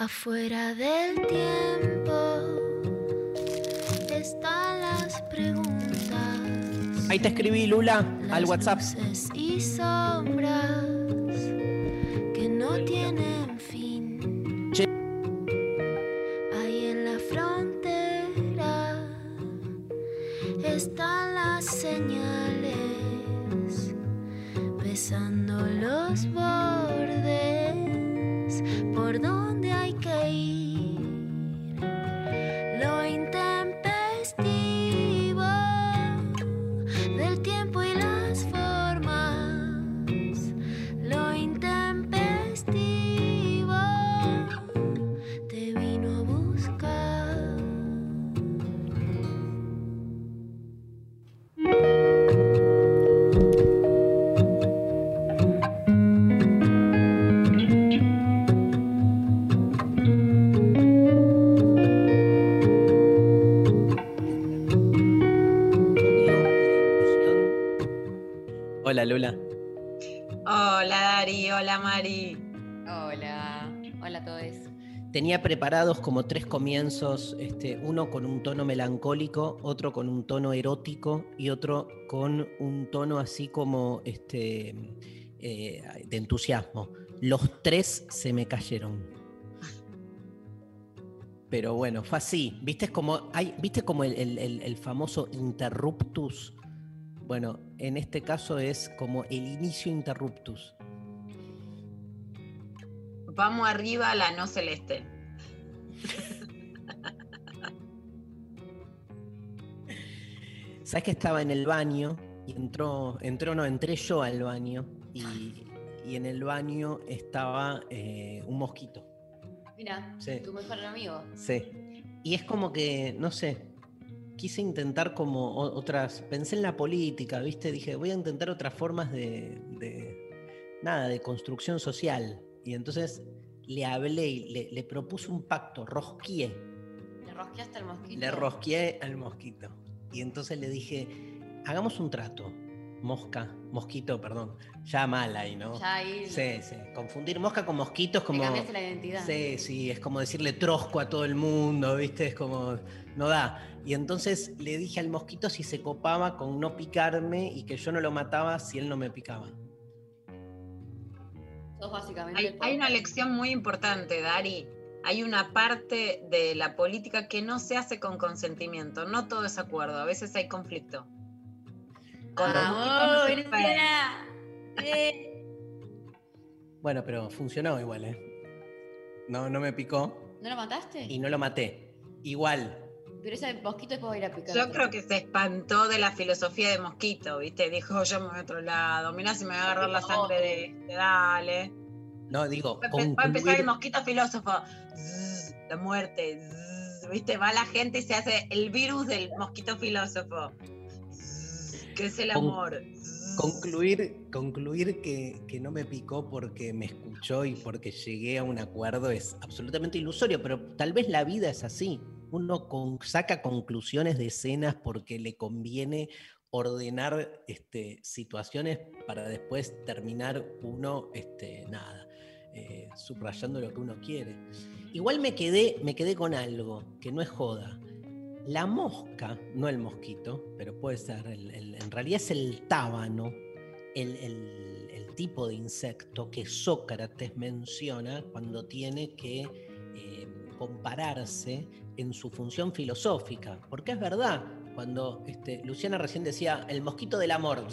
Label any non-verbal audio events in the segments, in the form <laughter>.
Afuera del tiempo están las preguntas. Ahí te escribí, Lula, al WhatsApp. y sombras que no tienen fin. Che. Ahí en la frontera están las señales, besando los bordes Hola, Lula. Hola Dari, hola Mari. Hola, hola a todos. Tenía preparados como tres comienzos, este, uno con un tono melancólico, otro con un tono erótico y otro con un tono así como este, eh, de entusiasmo. Los tres se me cayeron. Pero bueno, fue así. ¿Viste como, hay, ¿viste como el, el- el- el famoso interruptus? Bueno, en este caso es como el inicio interruptus. Vamos arriba a la no celeste. ¿Sabes que estaba en el baño? Y entró, entró, no, entré yo al baño y, y en el baño estaba eh, un mosquito. Mira, Sí. tu mejor amigo. Sí. Y es como que, no sé, quise intentar como otras, pensé en la política, ¿viste? Dije, voy a intentar otras formas de, de- nada, de construcción social. Y entonces le hablé y le, le propuse un pacto, rosquié. ¿Le rosqueaste al mosquito? Le rosqueé al mosquito. Y entonces le dije, hagamos un trato. Mosca, mosquito, perdón. Ya mal ahí, ¿no? Ya ahí Sí, sí. Confundir mosca con mosquito es como. cambiaste la identidad. Sí, sí, es como decirle trosco a todo el mundo, ¿viste? Es como. No da. Y entonces le dije al mosquito si se copaba con no picarme y que yo no lo mataba si él no me picaba. Básicamente. Hay, hay una lección muy importante, Dari. Hay una parte de la política que no se hace con consentimiento. No todo es acuerdo. A veces hay conflicto. Con. Eh. <laughs> Bueno, pero funcionó igual, ¿eh? No, no me picó ¿No lo mataste? y no lo maté. Igual. Pero ese mosquito después va a ir a picar. Yo creo que se espantó de la filosofía de Mosquito, ¿viste? Dijo, yo me voy a otro lado. Mirá si me va a agarrar la sangre de este, dale. No, digo, Va a empe- va a empezar el mosquito filósofo. Zzz, la muerte. zzz, ¿Viste? Va la gente y se hace el virus del mosquito filósofo. Zzz, que es el Con- amor. Concluir, concluir que, que no me picó porque me escuchó y porque llegué a un acuerdo es absolutamente ilusorio, pero tal vez la vida es así. Uno saca conclusiones de escenas porque le conviene ordenar este, situaciones para después terminar uno, este, nada, eh, subrayando lo que uno quiere. Igual me quedé, me quedé con algo, que no es joda. La mosca, no el mosquito, pero puede ser, en realidad es el tábano, el tipo de insecto que Sócrates menciona cuando tiene que eh, compararse en su función filosófica. Porque es verdad, cuando este, Luciana recién decía el mosquito del amor,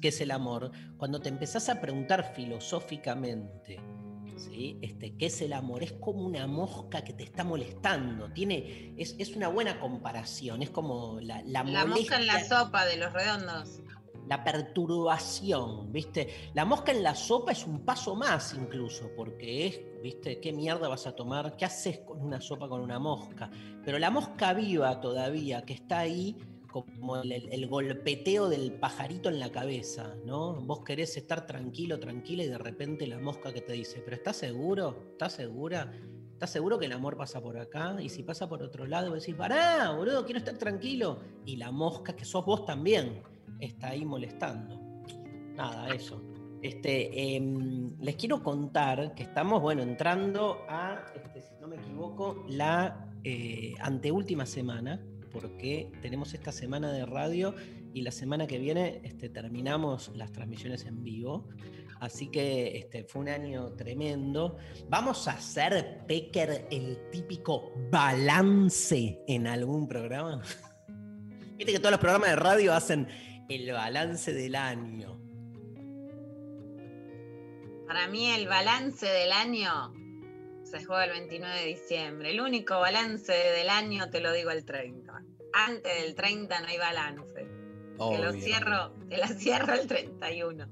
¿qué es el amor? Cuando te empezás a preguntar filosóficamente, ¿sí? Este, ¿Qué es el amor? Es como una mosca que te está molestando. Tiene, es, es una buena comparación. Es como la, la, La mosca en la sopa de los redondos. la perturbación, ¿viste? La mosca en la sopa es un paso más incluso, porque es, ¿viste? ¿Qué mierda vas a tomar? ¿Qué haces con una sopa con una mosca? Pero la mosca viva todavía, que está ahí como el, golpeteo del pajarito en la cabeza, ¿no? Vos querés estar tranquilo, tranquila y de repente la mosca que te dice, pero ¿estás seguro? ¿Estás segura? ¿Estás seguro que el amor pasa por acá? Y si pasa por otro lado, decís, pará, boludo, quiero estar tranquilo. Y la mosca, que sos vos también, está ahí molestando. Nada, eso. Este, em, les quiero contar que estamos, bueno, entrando a, este, si no me equivoco, la eh, anteúltima semana, porque tenemos esta semana de radio y la semana que viene este, terminamos las transmisiones en vivo. Así que este, fue un año tremendo. Vamos a hacer, Pecker, el típico balance en algún programa. <laughs> Viste que todos los programas de radio hacen el balance del año. Para mí el balance del año se juega el 29 de diciembre. El único balance del año te lo digo el 30. Antes del 30 no hay balance. Te lo Obvio. cierro, te la cierro el 31.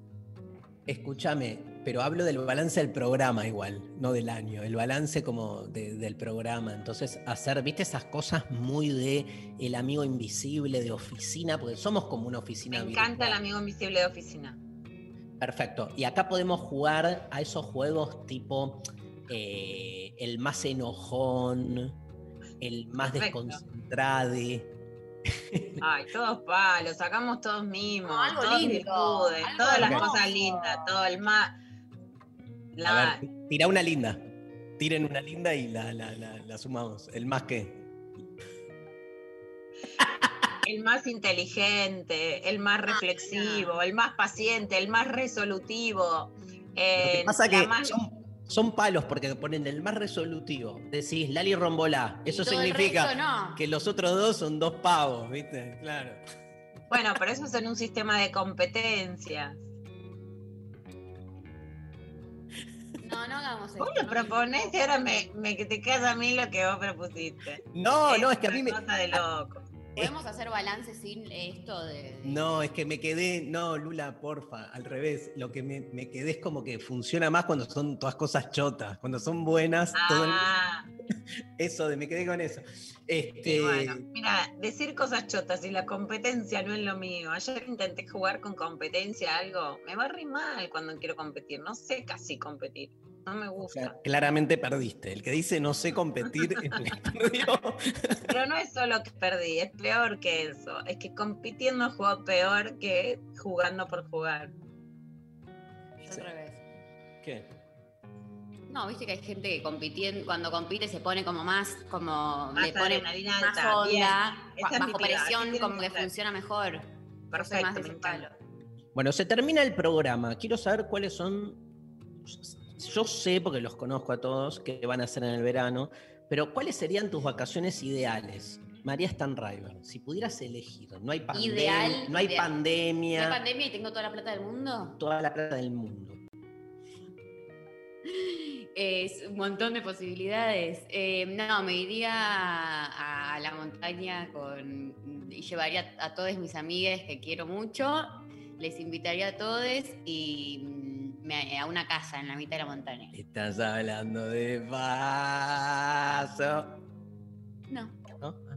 Escúchame, pero hablo del balance del programa igual, no del año. El balance como de- del programa. Entonces, hacer, viste, esas cosas muy de el amigo invisible, de oficina, porque somos como una Me oficina. encanta el amigo invisible de oficina. Perfecto. Y acá podemos jugar a esos juegos tipo eh, el más enojón, el más Perfecto. desconcentrado. Ay, todos palos, sacamos todos mimos, No, algo todos lindo, virtudes, algo todas las hermoso. cosas lindas, todo el más. La, A ver, tira una linda. Tiren una linda y la, la- la- la sumamos. El más que. <laughs> el más inteligente, el más reflexivo, el más paciente, el más resolutivo. Lo eh, que pasa la que más- son, son palos porque ponen el más resolutivo. Decís Lali Rombolá. Eso significa resto no. que los otros dos son dos pavos, ¿viste? Claro. Bueno, pero eso es en un sistema de competencias. No, no hagamos Vos esto. lo proponés y ahora me, me que te queda a mí lo que vos propusiste. No, no, es que a mí me. una cosa de loco. Podemos hacer balance sin esto de. de- No, es que me quedé. No, Lula, porfa, al revés. Lo que me, me quedé es como que funciona más cuando son todas cosas chotas. Cuando son buenas, todo el- Ah, <laughs> eso de me quedé con eso. Este. bueno, mira, decir cosas chotas y la competencia no es lo mío. Ayer intenté jugar con competencia algo. Me va re mal cuando quiero competir. No sé casi competir. No me o gusta. sea, claramente perdiste. El que dice no sé competir es el que perdió. <laughs> Pero no es solo que perdí, es peor que eso. Es que compitiendo juego peor que jugando por jugar. Revés. ¿Qué? No, viste que hay gente que compitiendo, cuando compite se pone como más, como Más le pone más onda, es bajo presión como que funciona mejor. Perfecto, más de me. Bueno, se termina el programa. Quiero saber cuáles son. Yo sé, porque los conozco a todos, que van a hacer en el verano, pero ¿cuáles serían tus vacaciones ideales? María Stanriver, si pudieras elegir, no hay pandemia, Ideal, no hay ideal. pandemia, ¿No hay pandemia y tengo toda la plata del mundo? toda la plata del mundo. Es un montón de posibilidades. Eh, no, me iría a, a la montaña con, y llevaría a todas mis amigas que quiero mucho, les invitaría a todos y me- a una casa en la mitad de la montaña. Estás hablando de paso. No. ¿No? Ah.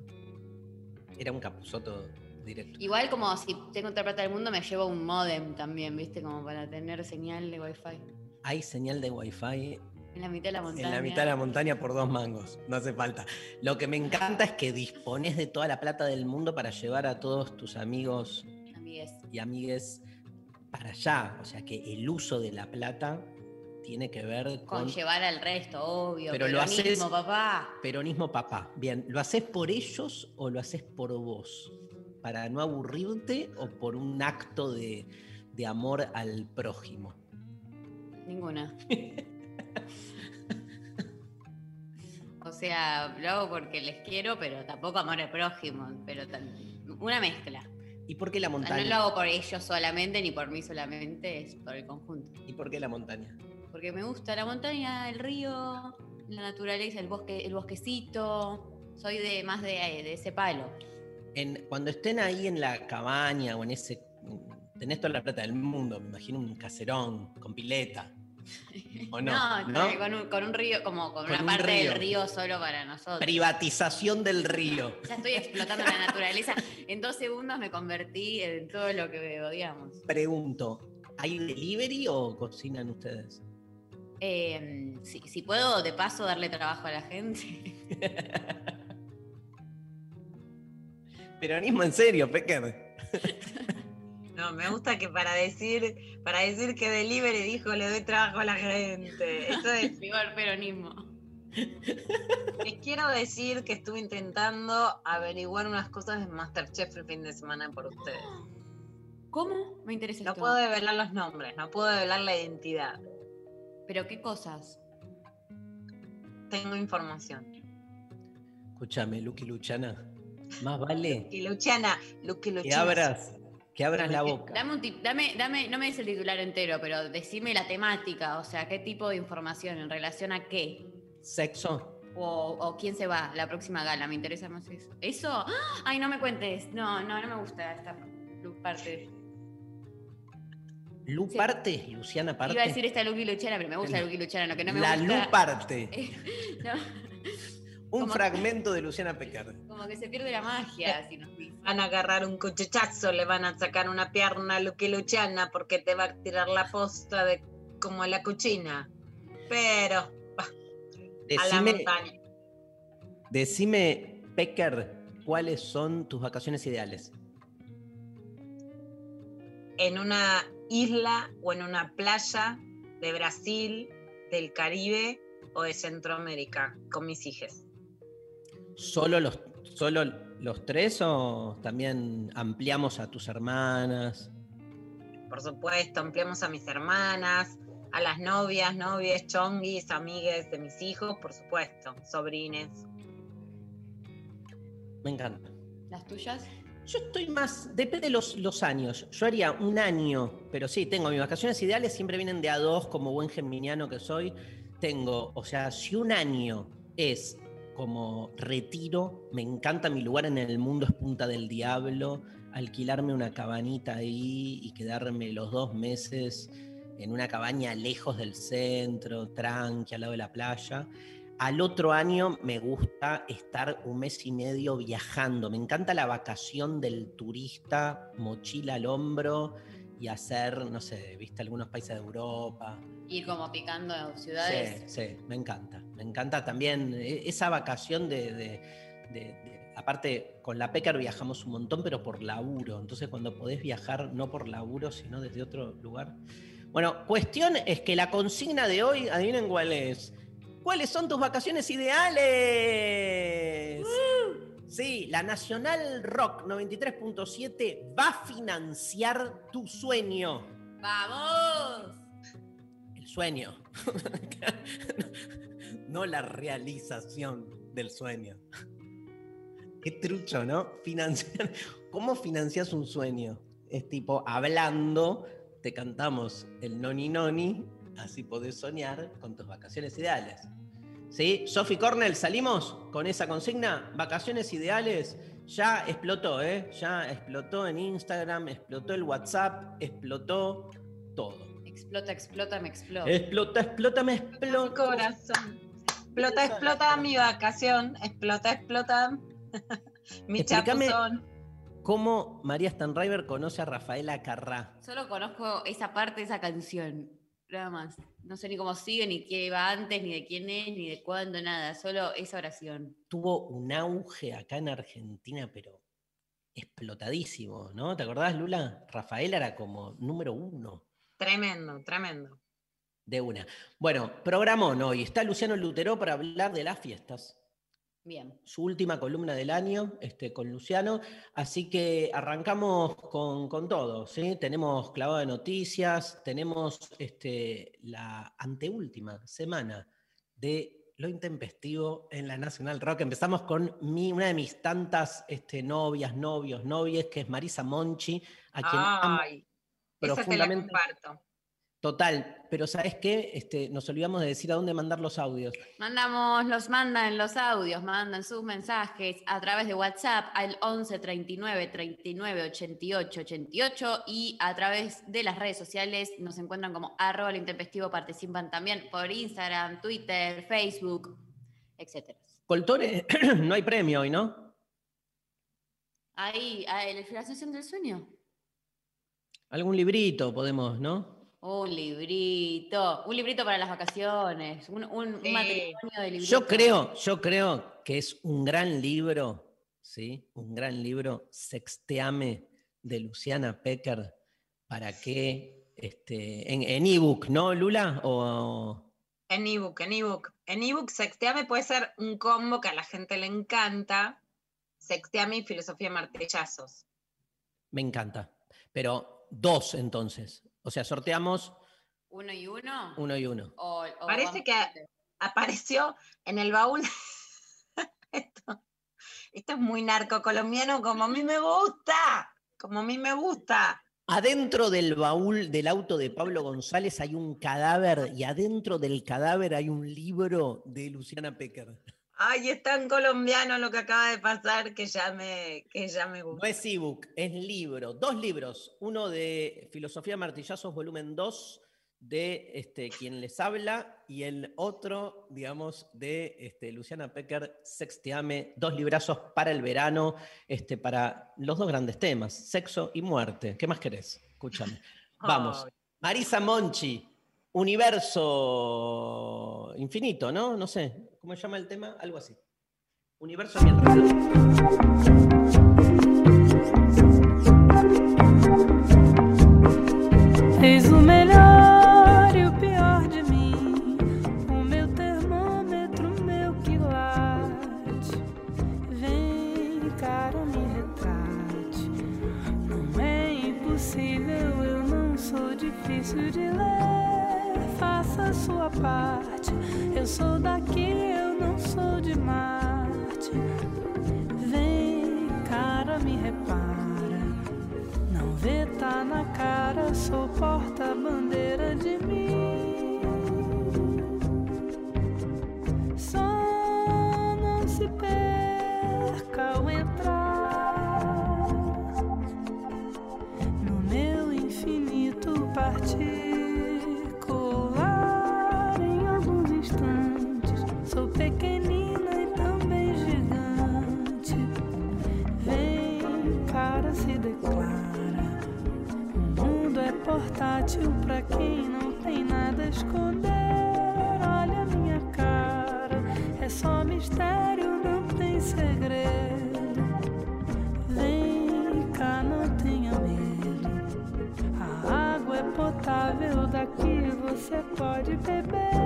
Era un capuzoto directo. Igual como si tengo otra plata del mundo, me llevo un modem también, ¿viste? Como para tener señal de wifi. Hay señal de wifi En la mitad de la montaña. en la mitad de la montaña por dos mangos. No hace falta. Lo que me encanta es que dispones de toda la plata del mundo para llevar a todos tus amigos Amigues. y amigues para allá. O sea que el uso de la plata tiene que ver Con con llevar al resto, obvio. Pero lo peronismo, haces- papá. peronismo papá. Bien, ¿lo haces por ellos o lo haces por vos? ¿Para no aburrirte o por un acto de, de amor al prójimo? Ninguna. <laughs> o sea, lo hago porque les quiero, pero tampoco amor al prójimo. Pero una mezcla. ¿Y por qué la O sea, no montaña? lo hago por ellos solamente, ni por mí solamente, es por el conjunto. ¿Y por qué la montaña? Porque me gusta la montaña, el río, la naturaleza, el bosque, el bosquecito. Soy de más de, de ese palo. En, cuando estén ahí en la cabaña o en ese. Tenés toda la plata del mundo, me imagino un caserón con pileta. ¿O no? ¿No? Con, un, con un río, como con, Con una un parte río. del río solo para nosotros. Privatización del río. Ya estoy explotando la naturaleza. En dos segundos me convertí en todo lo que odiamos. Pregunto, ¿hay delivery o cocinan ustedes? Eh, si, si puedo, de paso, darle trabajo a la gente. <laughs> Peronismo en serio, Pecker. <laughs> No, me gusta que para decir, para decir que delivery dijo le doy trabajo a la gente. Eso es, <laughs> Peor peronismo. les quiero decir que estuve intentando averiguar unas cosas de Masterchef el fin de semana por ustedes. ¿Cómo? Me interesa No esto. puedo develar los nombres, no puedo develar la identidad. ¿Pero qué cosas? Tengo información. Escúchame, Lucky Luchana. Más vale Y Luciana, Luque que Luciana. abras, que abras la boca. Dame un tip, dame, dame, no me des el titular entero, pero decime la temática, o sea, qué tipo de información, en relación a qué. Sexo. O, o quién se va la próxima gala, me interesa más eso. ¿Eso? ¡Ah! Ay, no me cuentes. No, no, no me gusta esta parte. Lu Sí. parte, Luciana parte. Iba a decir esta Lucky Luchana, pero me gusta La- Lucky Luchana, lo que no me la gusta. Lu parte. <laughs> No, Un fragmento de <laughs> Luciana Pecker. como que se pierde la magia, si nos dice. Van a agarrar un cuchichazo, le van a sacar una pierna a Luque Luciana porque te va a tirar la posta de como la cuchina. Pero a la montaña. decime, Pecker, ¿cuáles son tus vacaciones ideales? En una isla o en una playa de Brasil, del Caribe o de Centroamérica con mis hijas. ¿Solo los, solo los tres o también ampliamos a tus hermanas? Por supuesto, ampliamos a mis hermanas, a las novias, novias, chonguis, amigues de mis hijos, por supuesto, sobrines. Me encanta. ¿Las tuyas? Yo estoy más, depende de los, los años. Yo haría un año, pero sí, tengo mis vacaciones ideales, siempre vienen de a dos, como buen geminiano que soy. Tengo, o sea, si un año es como retiro, me encanta mi lugar en el mundo, es Punta del Diablo, alquilarme una cabanita ahí y quedarme los dos meses en una cabaña lejos del centro, tranqui, al lado de la playa. Al otro año me gusta estar un mes y medio viajando. Me encanta la vacación del turista, mochila al hombro y hacer, no sé, viste algunos países de Europa. Ir como picando ciudades. Sí, sí, me encanta. Me encanta también eh, esa vacación de, de- de- de- aparte, con la Pecker viajamos un montón, pero por laburo. Entonces, cuando podés viajar no por laburo, sino desde otro lugar. Bueno, cuestión es que la consigna de hoy, adivinen cuál es. ¿Cuáles son tus vacaciones ideales? Sí, la Nacional Rock 93.7 va a financiar tu sueño. ¡Vamos! El sueño. <laughs> <laughs> no la realización del sueño. <laughs> Qué trucho, ¿no? Financiar. <laughs> ¿Cómo financias un sueño? Es tipo, hablando, te cantamos el noni noni, así podés soñar con tus vacaciones ideales. ¿Sí? Sophie Cornell, salimos con esa consigna. Vacaciones ideales. Ya explotó, ¿eh? Ya explotó en Instagram, explotó el WhatsApp, explotó todo. Explota, explota, me explota. Explota, explota, me Mi explota. corazón. Explota, explota mi vacación. Explota, explota <laughs> mi Explícame- chapuzón. ¿Cómo María Stanriver conoce a Rafaela Carrá? Solo conozco esa parte de esa canción. Nada más. No sé ni cómo sigue, ni qué iba antes, ni de quién es, ni de cuándo, nada. Solo esa oración. Tuvo un auge acá en Argentina, pero explotadísimo, ¿no? ¿Te acordás, Lula? Rafaela era como número uno Tremendo, tremendo. De una. Bueno, programón hoy. Está Luciano Lutero para hablar de las fiestas. Bien. su última columna del año este, con Luciano. Así que arrancamos con, con todo. ¿sí? Tenemos clavado de noticias, tenemos este, la anteúltima semana de lo intempestivo en la Nacional Rock. Empezamos con mi, una de mis tantas este, novias, novios, novies, que es Marisa Monchi, a quien amo Ay, esa te la profundamente. comparto. Total, pero ¿sabes qué? Este, nos olvidamos de decir a dónde mandar los audios. Mandamos, los mandan los audios, mandan sus mensajes a través de WhatsApp al 11 39 39 88 88 y a través de las redes sociales nos encuentran como arroba intempestivo, participan también por Instagram, Twitter, Facebook, etc. Coltore, <clears throat> no hay premio hoy, ¿no? Ahí, ahí, la asociación del sueño. Algún librito podemos, ¿no? Un librito, un librito para las vacaciones, un, un- un Sí. matrimonio de libritos. Yo creo, yo creo que es un gran libro, ¿sí? Un gran libro, Sexteame, de Luciana Pecker, ¿Para qué? Este, en en ebook, ¿no, Lula? O, En ebook, en ebook. En ebook, Sexteame puede ser un combo que a la gente le encanta. Sexteame y filosofía de martillazos. me encanta. Pero dos entonces. O sea, sorteamos ¿Uno y uno? uno y uno. O- o Parece que apareció en el baúl. <laughs> esto, esto es muy narco colombiano, como a mí me gusta. Como a mí me gusta. Adentro del baúl del auto de Pablo González hay un cadáver y adentro del cadáver hay un libro de Luciana Pecker. Ay, es tan colombiano lo que acaba de pasar que ya me, que ya me No gusta. es ebook, es libro. Dos libros. Uno de Filosofía Martillazos, volumen 2, de este, quien les habla, y el otro, digamos, de este, Luciana Pecker, Sexteame, dos librazos para el verano, este, para los dos grandes temas, sexo y muerte. ¿Qué más querés? Escúchame. <laughs> Vamos. Marisa Monchi, Universo Infinito, ¿no? No sé, ¿cómo se llama el tema? Algo así. Universo a mi alrededor. Eis o melhor e o pior de mim, o meu termômetro, meu quilate. Vem, cara, me retrate. Não é impossível, eu não sou difícil de ler. Faça a sua parte. Eu sou daqui, eu não sou de Marte. Vem, cara, me repara. Não vê, tá na cara, sou porta-bandeira de mim. Portátil pra quem não tem nada a esconder. Olha minha cara, é só mistério, não tem segredo. Vem cá, não tenha medo. A água é potável, daqui você pode beber.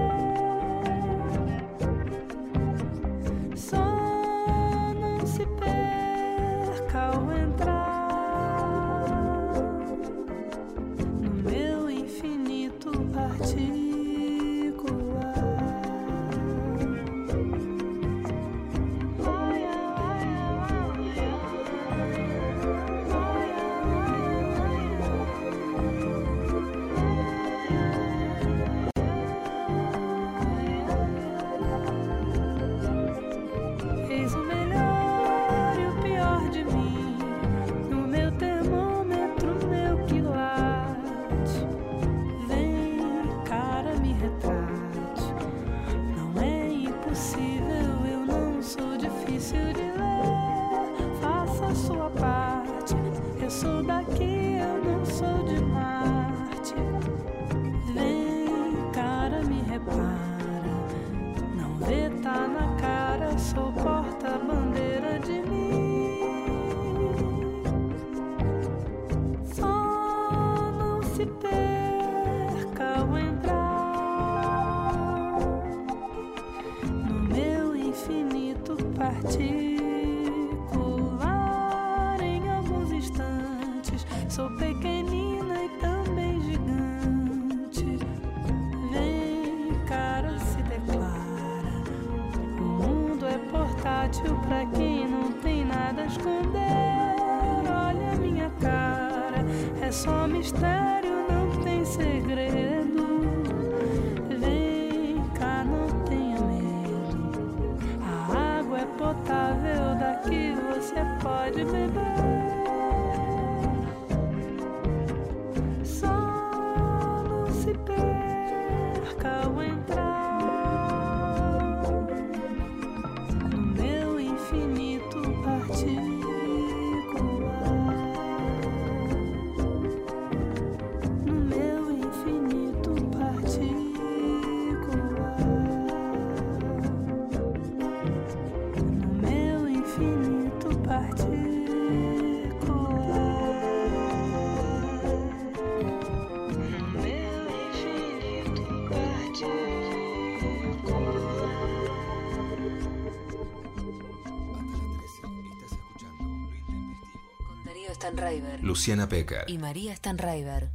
Luciana Pecker. y María Stanraiver.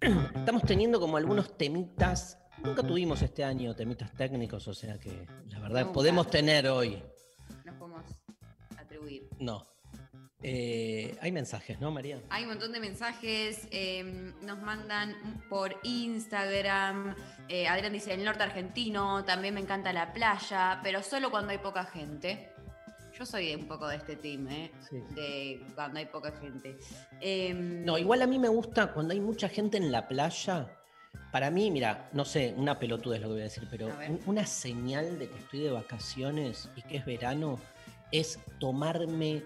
Estamos teniendo como algunos temitas. Nunca tuvimos este año temitas técnicos, o sea que la verdad Nunca. podemos tener hoy. Eh, hay mensajes, ¿no, María? Hay un montón de mensajes, eh, nos mandan por Instagram. eh, Adrián dice, el norte argentino, también me encanta la playa, pero solo cuando hay poca gente. Yo soy un poco de este team, ¿eh? Sí. De cuando hay poca gente. Em, No, igual a mí me gusta cuando hay mucha gente en la playa. Para mí, mira, no sé, una pelotuda es lo que voy a decir, pero A una señal de que estoy de vacaciones y que es verano es tomarme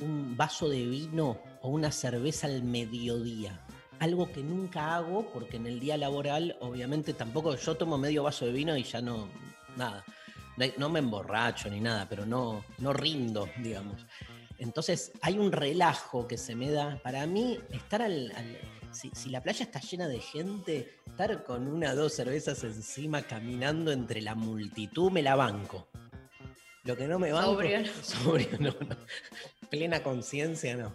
un vaso de vino o una cerveza al mediodía. Algo que nunca hago porque en el día laboral, obviamente, tampoco yo tomo medio vaso de vino y ya no, nada. No- me emborracho ni nada, pero no, no rindo, digamos. Entonces hay un relajo que se me da. Para mí, estar al. al- si, si la playa está llena de gente, estar con una o dos cervezas encima caminando entre la multitud, me la banco. Lo que no me banco. Sobrio, no. <laughs> Sobrio, no, no. Plena conciencia, no.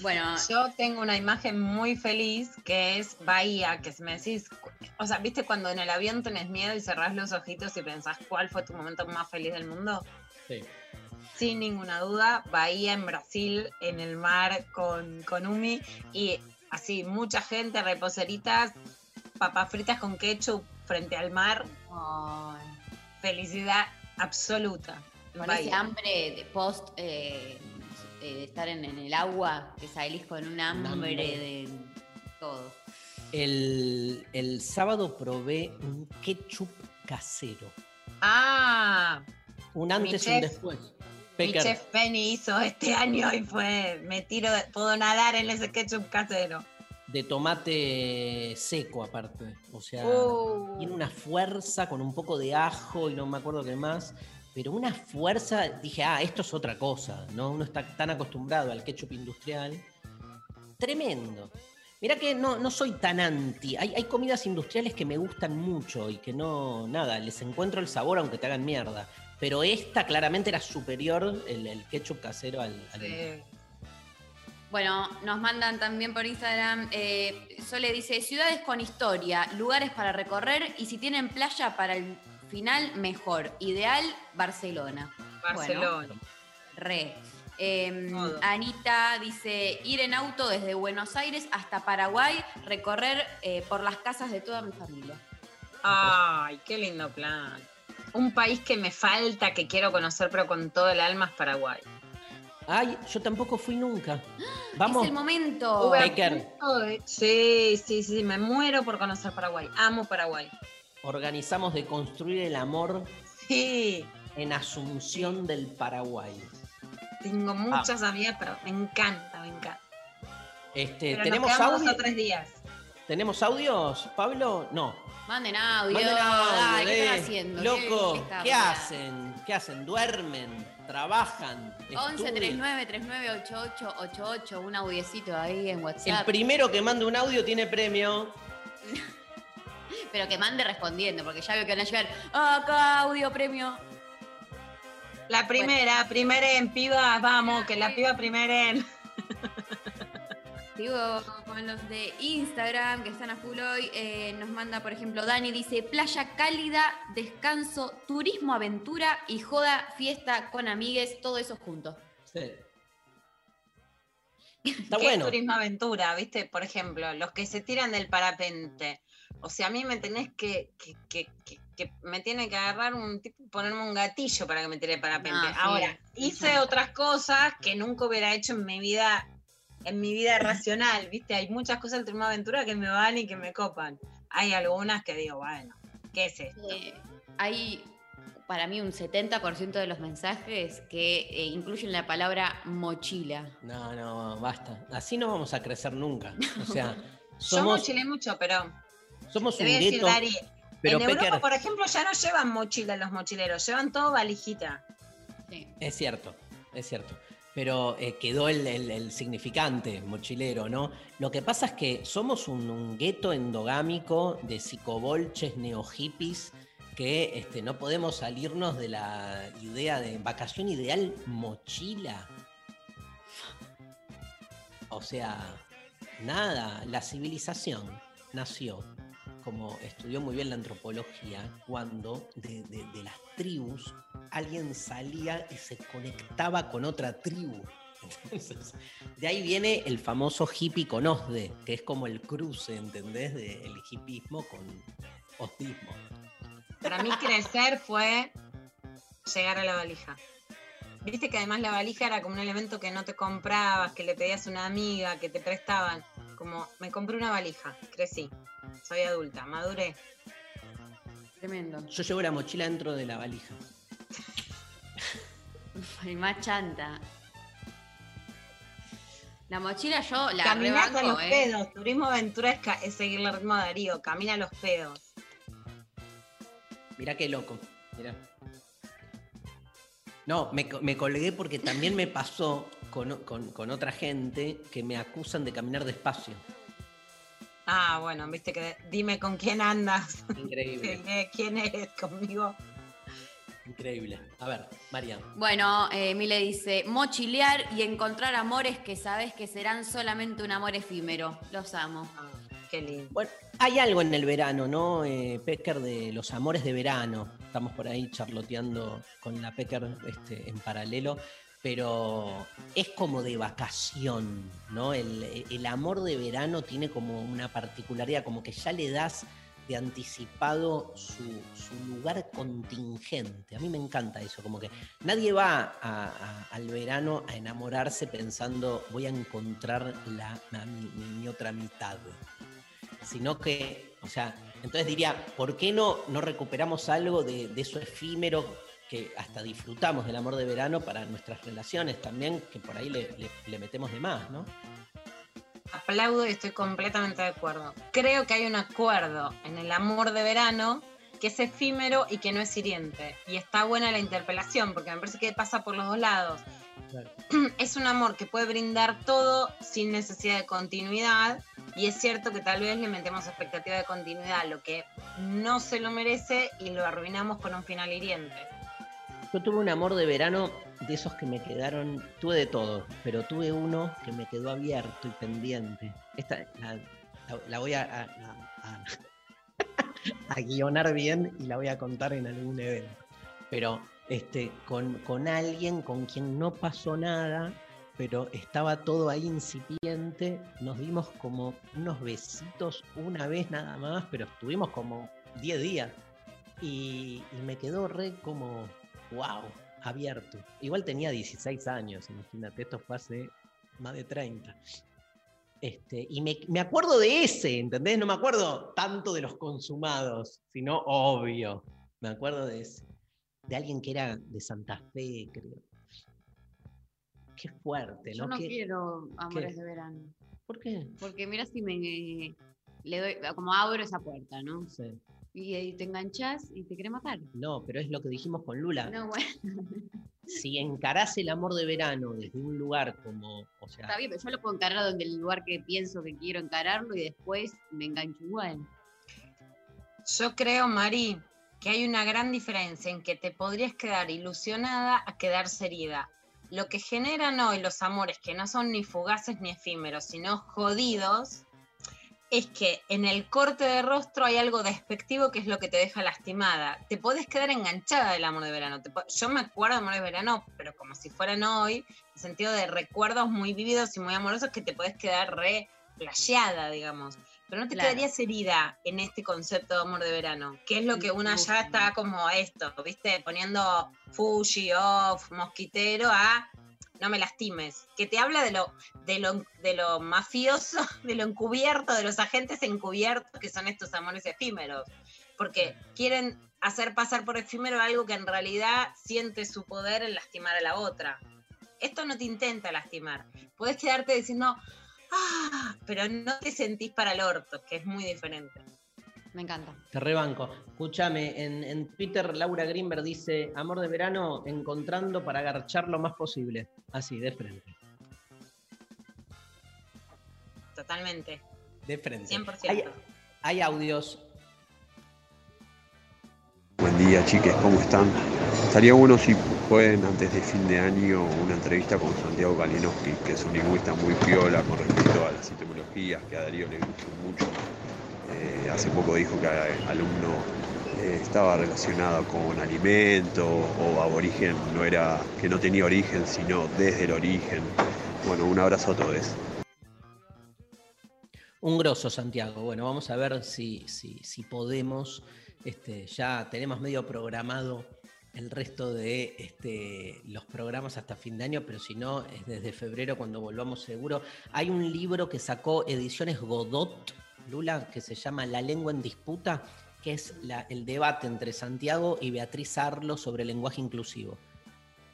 Bueno, Yo tengo una imagen muy feliz que es Bahía, que si me decís, o sea, ¿viste cuando en el avión tenés miedo y cerrás los ojitos y pensás cuál fue tu momento más feliz del mundo? Sí. Sin ninguna duda, Bahía en Brasil, en el mar con, con Umi y así, mucha gente, reposeritas, papas fritas con ketchup frente al mar, felicidad absoluta. Con ese hambre de post eh, eh, de estar en, en el agua, que salís con un hambre de todo. El, el sábado probé un ketchup casero. Ah, Un antes y un después. mi Pecker, chef Penny hizo este <laughs> año y fue, me tiro, puedo nadar en ese ketchup casero. de tomate seco aparte. O sea, Uh. tiene una fuerza con un poco de ajo y no me acuerdo qué más. Pero una fuerza, dije, ah, esto es otra cosa, ¿no? Uno está tan acostumbrado al ketchup industrial. Tremendo. Mirá que no, no soy tan anti. Hay, hay comidas industriales que me gustan mucho y que no, nada, les encuentro el sabor aunque te hagan mierda. Pero esta claramente era superior, el, el ketchup casero al... al- Bueno, nos mandan también por Instagram. Eh, Sole dice: ciudades con historia, lugares para recorrer y si tienen playa para el final, mejor. Ideal, Barcelona. Barcelona. Bueno, re. Eh, Todo. Anita dice: ir en auto desde Buenos Aires hasta Paraguay, recorrer eh, por las casas de toda mi familia. Ay, qué lindo plan. Un país que me falta, que quiero conocer, pero con todo el alma es Paraguay. Ay, yo tampoco fui nunca. <gasps> Vamos. Es el momento. De- Sí, sí, sí, me muero por conocer Paraguay. Amo Paraguay. Organizamos de construir el amor Sí, en Asunción del Paraguay. tengo muchas amigas, pero me encanta, me encanta. Este, Pero ¿Tenemos nos audio? tres días. ¿Tenemos audios, Pablo? No. Manden audio. Manden audio, Dale, ¿Qué eh. están haciendo? Loco, está ¿qué hacen? ¿Qué hacen? ¿Duermen? ¿Trabajan? 11 estudian? 39 39 88 88 un audiecito ahí en El WhatsApp. primero que mande un audio tiene premio. <laughs> Pero que mande respondiendo, porque ya veo que van a llegar. "Ah, Acá, audio premio. La primera, primera en pibas, vamos, que la piba primera en. Digo, con los de Instagram que están a full hoy, eh, nos manda, por ejemplo, Dani dice: playa cálida, descanso, turismo, aventura y joda, fiesta con amigues, todo eso juntos. Sí. <laughs> Está ¿Qué bueno. es turismo aventura? ¿Viste? Por ejemplo, los que se tiran del parapente. O sea, a mí me tenés que, que, que- que- que me tiene que agarrar un tipo, ponerme un gatillo para que me tire el parapente. Ah, sí, Ahora, hice otras cosas que nunca hubiera hecho en mi vida, en mi vida <laughs> racional, ¿viste? Hay muchas cosas del turismo aventura que me van y que me copan. Hay algunas que digo, bueno, ¿qué es esto? Eh, hay para mí un 70% de los mensajes que eh, incluyen la palabra mochila. No, no, basta. Así no vamos a crecer nunca. O sea, <laughs> Yo mochilé mucho, pero somos te un voy a decir, gueto. Dari, Pero en Europa, por ejemplo, ya no llevan mochila los mochileros, llevan todo valijita. Sí. Es cierto, es cierto. Pero eh, quedó el, el- el significante mochilero, ¿no? Lo que pasa es que somos un, un gueto endogámico de psicobolches neohippies que este, no podemos salirnos de la idea de vacación ideal mochila. O sea, nada, la civilización nació, como estudió muy bien la antropología, cuando de, las tribus alguien salía y se conectaba con otra tribu. <laughs> De ahí viene el famoso hippie con OSDE, que es como el cruce, ¿entendés? Del hippismo con osdismo. Para mí crecer fue llegar a la valija. Viste que además la valija era como un elemento que no te comprabas, que le pedías a una amiga, que te prestaban. Como, me compré una valija, crecí, soy adulta, maduré. Tremendo. Yo llevo la mochila dentro de la valija. <laughs> Y más chanta. La mochila yo la Caminar rebanco, con los ¿eh? pedos, turismo aventura es, seguir el ritmo de Darío, camina a los pedos. Mirá qué loco. Mirá. No, me, co- me colgué porque también me pasó con, o- con- con otra gente que me acusan de caminar despacio. Ah, bueno, viste que dime con quién andas, Increíble, diré <laughs> quién eres conmigo. increíble. A ver, María. Bueno, eh, Mile dice, mochilear y encontrar amores que sabes que serán solamente un amor efímero. Los amo. Ah, qué lindo. Bueno, hay algo en el verano, ¿no? Eh, Pecker de los amores de verano. Estamos por ahí charloteando con la Pecker este, en paralelo, pero es como de vacación, ¿no? El, el amor de verano tiene como una particularidad, como que ya le das de anticipado su, lugar contingente. A mí me encanta eso, como que nadie va al verano a enamorarse pensando voy a encontrar la, mi- mi otra mitad sino que, o sea, entonces diría, ¿por qué no, no recuperamos algo de, de eso efímero que hasta disfrutamos del amor de verano para nuestras relaciones también, que por ahí le, le- le metemos de más, ¿no? Aplaudo y estoy completamente de acuerdo. Creo que hay un acuerdo en el amor de verano que es efímero y que no es hiriente. Y está buena la interpelación, porque me parece que pasa por los dos lados. Claro. <clears throat> Es un amor que puede brindar todo sin necesidad de continuidad. Y es cierto que tal vez le metemos expectativa de continuidad, lo que no se lo merece y lo arruinamos con un final hiriente. Yo tuve un amor de verano de esos que me quedaron, tuve de todo, pero tuve uno que me quedó abierto y pendiente. Esta la, la- la voy a, a- a- a- <laughs> a guionar bien y la voy a contar en algún evento. Pero este, con, con alguien con quien no pasó nada, pero estaba todo ahí incipiente, nos dimos como unos besitos una vez nada más, pero estuvimos como 10 días. Y, y me quedó re como, wow, abierto. Igual tenía 16 años, imagínate, esto fue hace más de 30. Este, y me, me acuerdo de ese, ¿entendés? No me acuerdo tanto de los consumados, sino obvio. Me acuerdo de ese. De alguien que era de Santa Fe, creo. Qué fuerte, Yo ¿no? no Qué- quiero amores qué? de verano. ¿Por qué? Porque mira si me le doy, como abro esa puerta, ¿no? No sé. Y ahí te enganchas y te quiere matar. No, pero es lo que dijimos con Lula. No, bueno, <laughs> Si encarás el amor de verano desde un lugar como, o sea, está bien, pero yo lo puedo encarar donde el lugar que pienso que quiero encararlo y después me engancho igual. Yo creo, Mari, que hay una gran diferencia en que te podrías quedar ilusionada a quedarse herida. Lo que generan hoy los amores, que no son ni fugaces ni efímeros, sino jodidos, es que en el corte de rostro hay algo despectivo que es lo que te deja lastimada. Te podés quedar enganchada del amor de verano. Yo me acuerdo de amor de verano, pero como si fueran hoy, en sentido de recuerdos muy vividos y muy amorosos que te podés quedar re digamos. Pero no te Claro. quedarías herida en este concepto de amor de verano, que es lo que una ya está como esto, ¿viste? Poniendo Fuji, off, mosquitero a no me lastimes, que te habla de lo, de lo, de lo mafioso, <laughs> de lo encubierto, de los agentes encubiertos que son estos amores efímeros, porque quieren hacer pasar por efímero algo que en realidad siente su poder en lastimar a la otra. Esto no te intenta lastimar, puedes quedarte diciendo, ah, pero no te sentís para el orto, que es muy diferente. Me encanta. Te rebanco. Escúchame, en, en Twitter Laura Greenberg dice, amor de verano, encontrando para agarchar lo más posible. Así, de frente. Totalmente, De frente. 100%. Hay, hay audios. When día, chiques, ¿cómo están? Estaría bueno si pueden, antes de fin de año, una entrevista con Santiago Kalinowski, que es un lingüista muy piola con respecto a las etimologías, que a Darío le gustó mucho. Eh, hace poco dijo que a- alumno eh, estaba relacionado con alimento o aborigen, no era, que no tenía origen, sino desde el origen. Bueno, un abrazo a todos. Un grosso, Santiago. Bueno, vamos a ver si, si, si podemos. Este, ya tenemos medio programado el resto de este, los programas hasta fin de año, pero si no, es desde febrero cuando volvamos seguro. Hay un libro que sacó Ediciones Godot, Lula, que se llama La lengua en disputa, que es el debate entre Santiago y Beatriz Arlo sobre el lenguaje inclusivo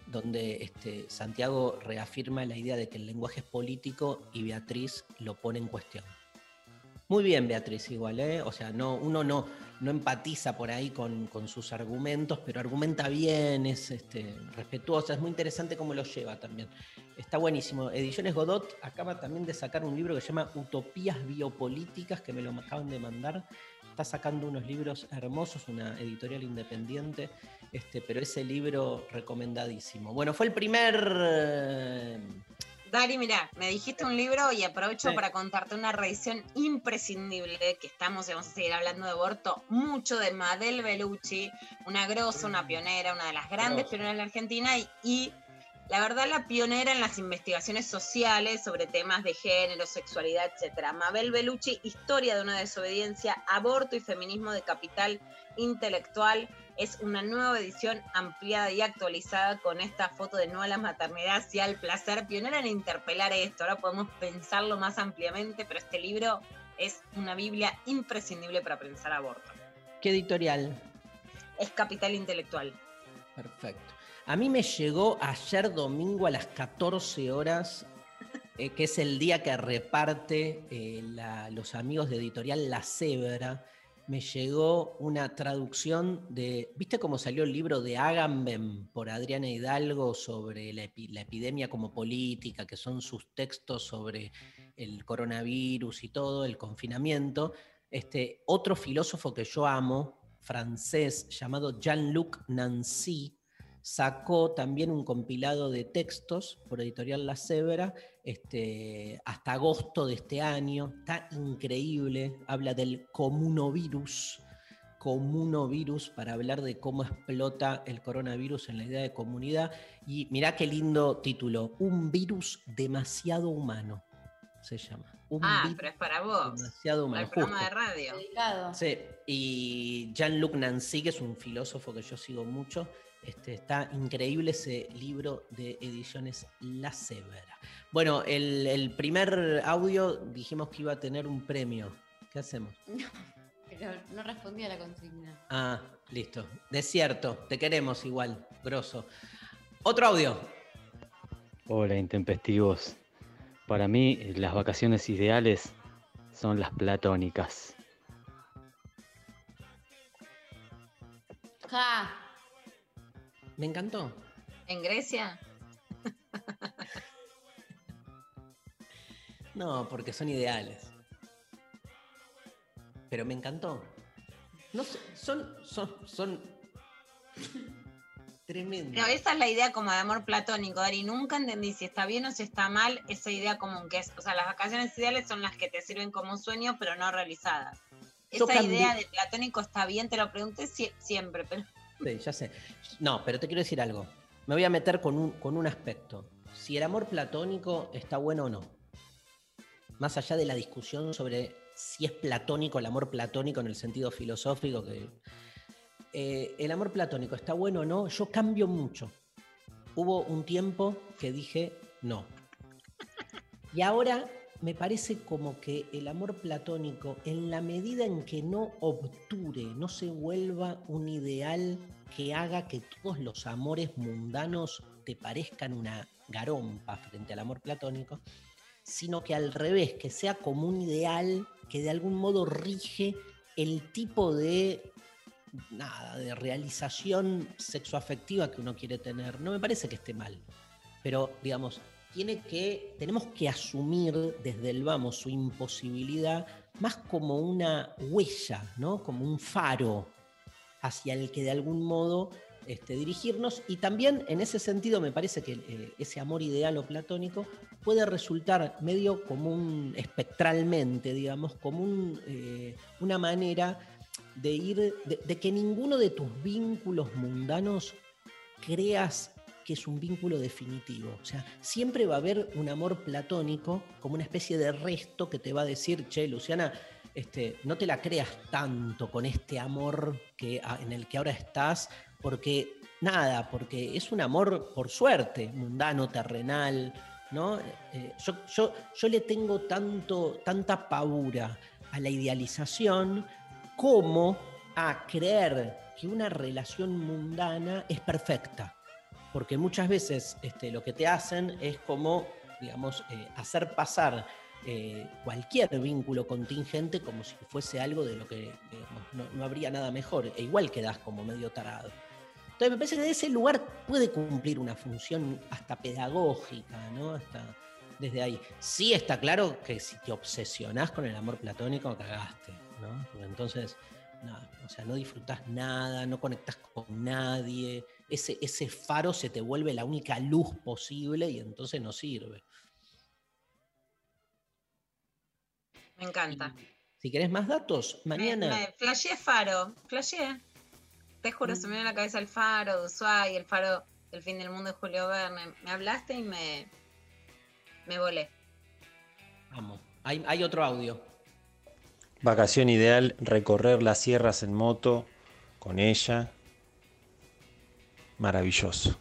donde este, Santiago reafirma la idea de que el lenguaje es político y Beatriz lo pone en cuestión. Muy bien, Beatriz, igual, ¿eh? O sea, no, uno no, no empatiza por ahí con, con sus argumentos, pero argumenta bien, es este, respetuosa, es muy interesante cómo lo lleva también. Está buenísimo. Ediciones Godot acaba también de sacar un libro que se llama Utopías Biopolíticas, que me lo acaban de mandar. Está sacando unos libros hermosos, una editorial independiente, este, pero ese libro recomendadísimo. Bueno, fue el primer... eh, Dari, mira, me dijiste un libro y aprovecho Sí. para contarte una reedición imprescindible que estamos vamos a seguir hablando de aborto, mucho de Madel Bellucci, una grosa, una pionera, una de las grandes pioneras de la Argentina y, y la verdad la pionera en las investigaciones sociales sobre temas de género, sexualidad, etcétera. Mabel Bellucci, Historia de una desobediencia, aborto y feminismo de capital intelectual. Es una nueva edición ampliada y actualizada con esta foto de no a la maternidad, sí al placer. Pionera en interpelar esto. Ahora podemos pensarlo más ampliamente, pero este libro es una Biblia imprescindible para pensar aborto. ¿Qué editorial? Es capital intelectual. Perfecto. A mí me llegó ayer domingo a las 14 horas, eh, que es el día que reparte eh, la- los amigos de editorial La Cebra. Me llegó una traducción de. ¿Viste cómo salió el libro de Agamben por Adriana Hidalgo sobre la, la epidemia como política, que son sus textos sobre el coronavirus y todo, el confinamiento? Este, otro filósofo que yo amo, francés, llamado Jean-Luc Nancy, sacó también un compilado de textos por editorial La Cebra este, hasta agosto de este año. Está increíble. Habla del comunovirus. Comunovirus para hablar de cómo explota el coronavirus en la idea de comunidad. Y mirá qué lindo título. Un virus demasiado humano. Se llama. Un Ah, virus pero es para vos. demasiado Para humano. el programa justo. de radio. Dedicado. Sí, y Jean-Luc Nancy, que es un filósofo que yo sigo mucho, este, está increíble ese libro de ediciones La Cebra. Bueno, el, el primer audio dijimos que iba a tener un premio. ¿Qué hacemos? <laughs> Pero no respondí a la consigna. Ah, listo. Desierto, te queremos igual, grosso. Otro audio. Hola, intempestivos. Para mí, las vacaciones ideales son las platónicas. Me encantó. ¿En Grecia? <laughs> No, porque son ideales. Pero me encantó. No son, son, son <laughs> tremendos. Pero esa es la idea como de amor platónico, Dari. Nunca entendí si está bien o si está mal esa idea común que es. O sea, las vacaciones ideales son las que te sirven como sueño, pero no realizadas. Esa idea de platónico está bien, te lo pregunté sie- siempre, pero Ya sé. No, pero te quiero decir algo. Me voy a meter con un, con un aspecto. Si el amor platónico está bueno o no. Más allá de la discusión sobre si es platónico el amor platónico en el sentido filosófico, que eh, el amor platónico está bueno o no, yo cambio mucho. Hubo un tiempo que dije no. Y ahora me parece como que el amor platónico, en la medida en que no obture, no se vuelva un ideal que haga que todos los amores mundanos te parezcan una garompa frente al amor platónico, sino que al revés, que sea como un ideal que de algún modo rige el tipo de nada, de realización sexoafectiva que uno quiere tener. No me parece que esté mal. Pero, digamos, tiene que, tenemos que asumir desde el vamos su imposibilidad más como una huella, ¿no? Como un faro. Hacia el que de algún modo este, dirigirnos y también en ese sentido me parece que eh, ese amor ideal o platónico puede resultar medio común espectralmente, digamos, como un, eh, una manera de ir, de, de que ninguno de tus vínculos mundanos creas que es un vínculo definitivo. O sea, siempre va a haber un amor platónico como una especie de resto que te va a decir, che, Luciana, este, no te la creas tanto con este amor que, en el que ahora estás, porque nada, porque es un amor por suerte, mundano, terrenal, ¿no? Eh, yo, yo, yo le tengo tanto, tanta pavura a la idealización como a creer que una relación mundana es perfecta. Porque muchas veces este, lo que te hacen es como, digamos, eh, hacer pasar eh, cualquier vínculo contingente como si fuese algo de lo que digamos, no, no habría nada mejor. E igual quedas como medio tarado. Entonces me parece que ese lugar puede cumplir una función hasta pedagógica, ¿no? Hasta desde ahí. Sí está claro que si te obsesionás con el amor platónico, cagaste, ¿no? Porque entonces, nada, o sea, no disfrutás nada, no conectás con nadie, ese, ese faro se te vuelve la única luz posible y entonces no sirve. Me encanta. Si querés más datos, mañana. me flasheé Faro, flasheé. Te juro, se me viene a la cabeza el Faro de Ushuaia, el Faro del fin del mundo de Julio Verne. Me hablaste y me, me volé. Vamos. Hay, hay otro audio. Vacación ideal, recorrer las sierras en moto con ella. Maravilloso.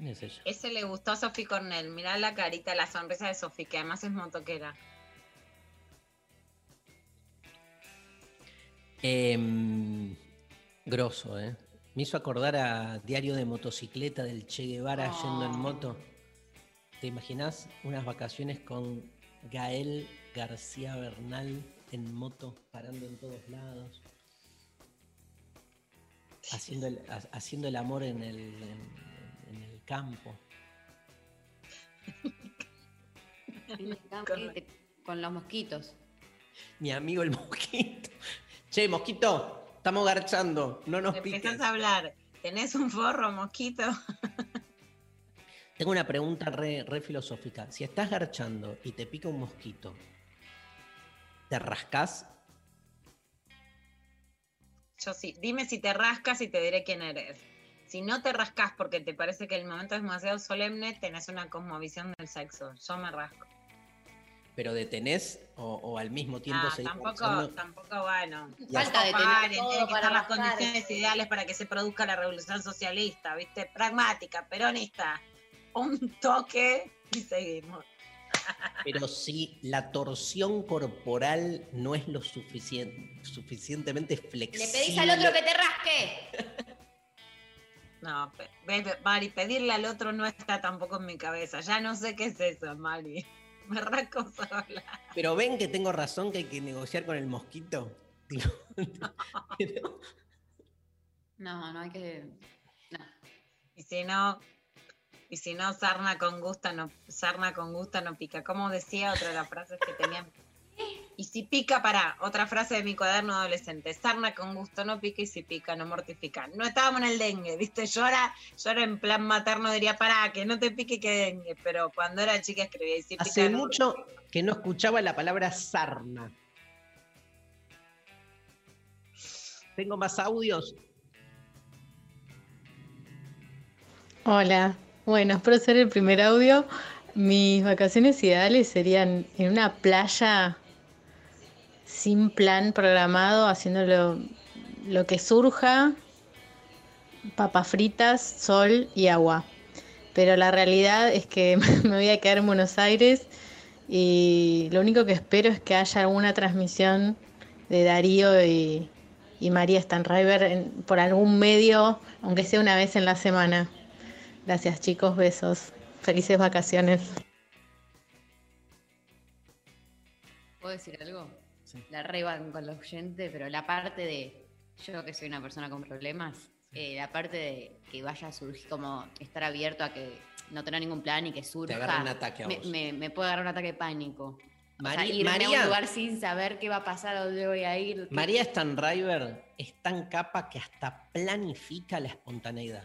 ¿Quién es ella? Ese le gustó a Sofi Cornell. Mirá la carita, la sonrisa de Sofi, que además es motoquera. Em, grosso, ¿eh? Me hizo acordar a Diario de Motocicleta del Che Guevara yendo en moto. ¿Te imaginas unas vacaciones con Gael García Bernal en moto, parando en todos lados? Haciendo el, ha- haciendo el amor en el, en- en el campo. En el campo, y te- con los mosquitos. Mi amigo el mosquito. Che, mosquito, estamos garchando, no nos Empezás piques. a hablar. ¿Tenés un forro, mosquito? <laughs> Tengo una pregunta re, re filosófica. Si estás garchando y te pica un mosquito, ¿te rascás? Yo sí. Dime si te rascas y te diré quién eres. Si no te rascas porque te parece que el momento es demasiado solemne, tenés una cosmovisión del sexo. Yo me rasco. ¿Pero detenés o, o al mismo tiempo Ah, seguís tampoco, pensando? tampoco, bueno. Falta de Paren, tener todo tienen que para estar las condiciones ideales para que se produzca la revolución socialista, ¿viste? Pragmática, peronista. Un toque y seguimos. <laughs> Pero si la torsión corporal no es lo suficien- suficientemente Le flexible. pedís al otro que te rasque. <laughs> No, Mari, pedirle al otro no está tampoco en mi cabeza. Ya no sé qué es eso, Mari. <laughs> Me rasco sola. Pero ven que tengo razón que hay que negociar con el mosquito. <laughs> No, no hay que. No. Y si no, y si no, sarna con gusto no, sarna con gusto no pica. Como decía otra de las frases que tenía. Y si pica, para otra frase de mi cuaderno adolescente, sarna con gusto no pica y si pica no mortifica. No estábamos en el dengue, ¿viste? Yo ahora, yo ahora en plan materno diría, para que no te pique que dengue, pero cuando era chica escribía y si pica Hace no mucho que no escuchaba la palabra sarna. Tengo más audios. Hola, bueno, espero ser el primer audio. Mis vacaciones ideales serían en una playa sin plan programado, haciendo lo, lo que surja, papas fritas, sol y agua. Pero la realidad es que <laughs> me voy a quedar en Buenos Aires y lo único que espero es que haya alguna transmisión de Darío y, María Stanriver en- por algún medio, aunque sea una vez en la semana. Gracias chicos, besos. Felices vacaciones. ¿Puedo decir algo? La reban con los oyentes, pero la parte de yo que soy una persona con problemas, eh, la parte de que vaya a surgir, como estar abierto a que no tener ningún plan y que surja. agarra un ataque a me, vos. me- me puede agarrar un ataque de pánico. O sea, Mari- irme a María- un lugar sin saber qué va a pasar, a dónde voy a ir. qué- María Stanriver es tan capa que hasta planifica la espontaneidad.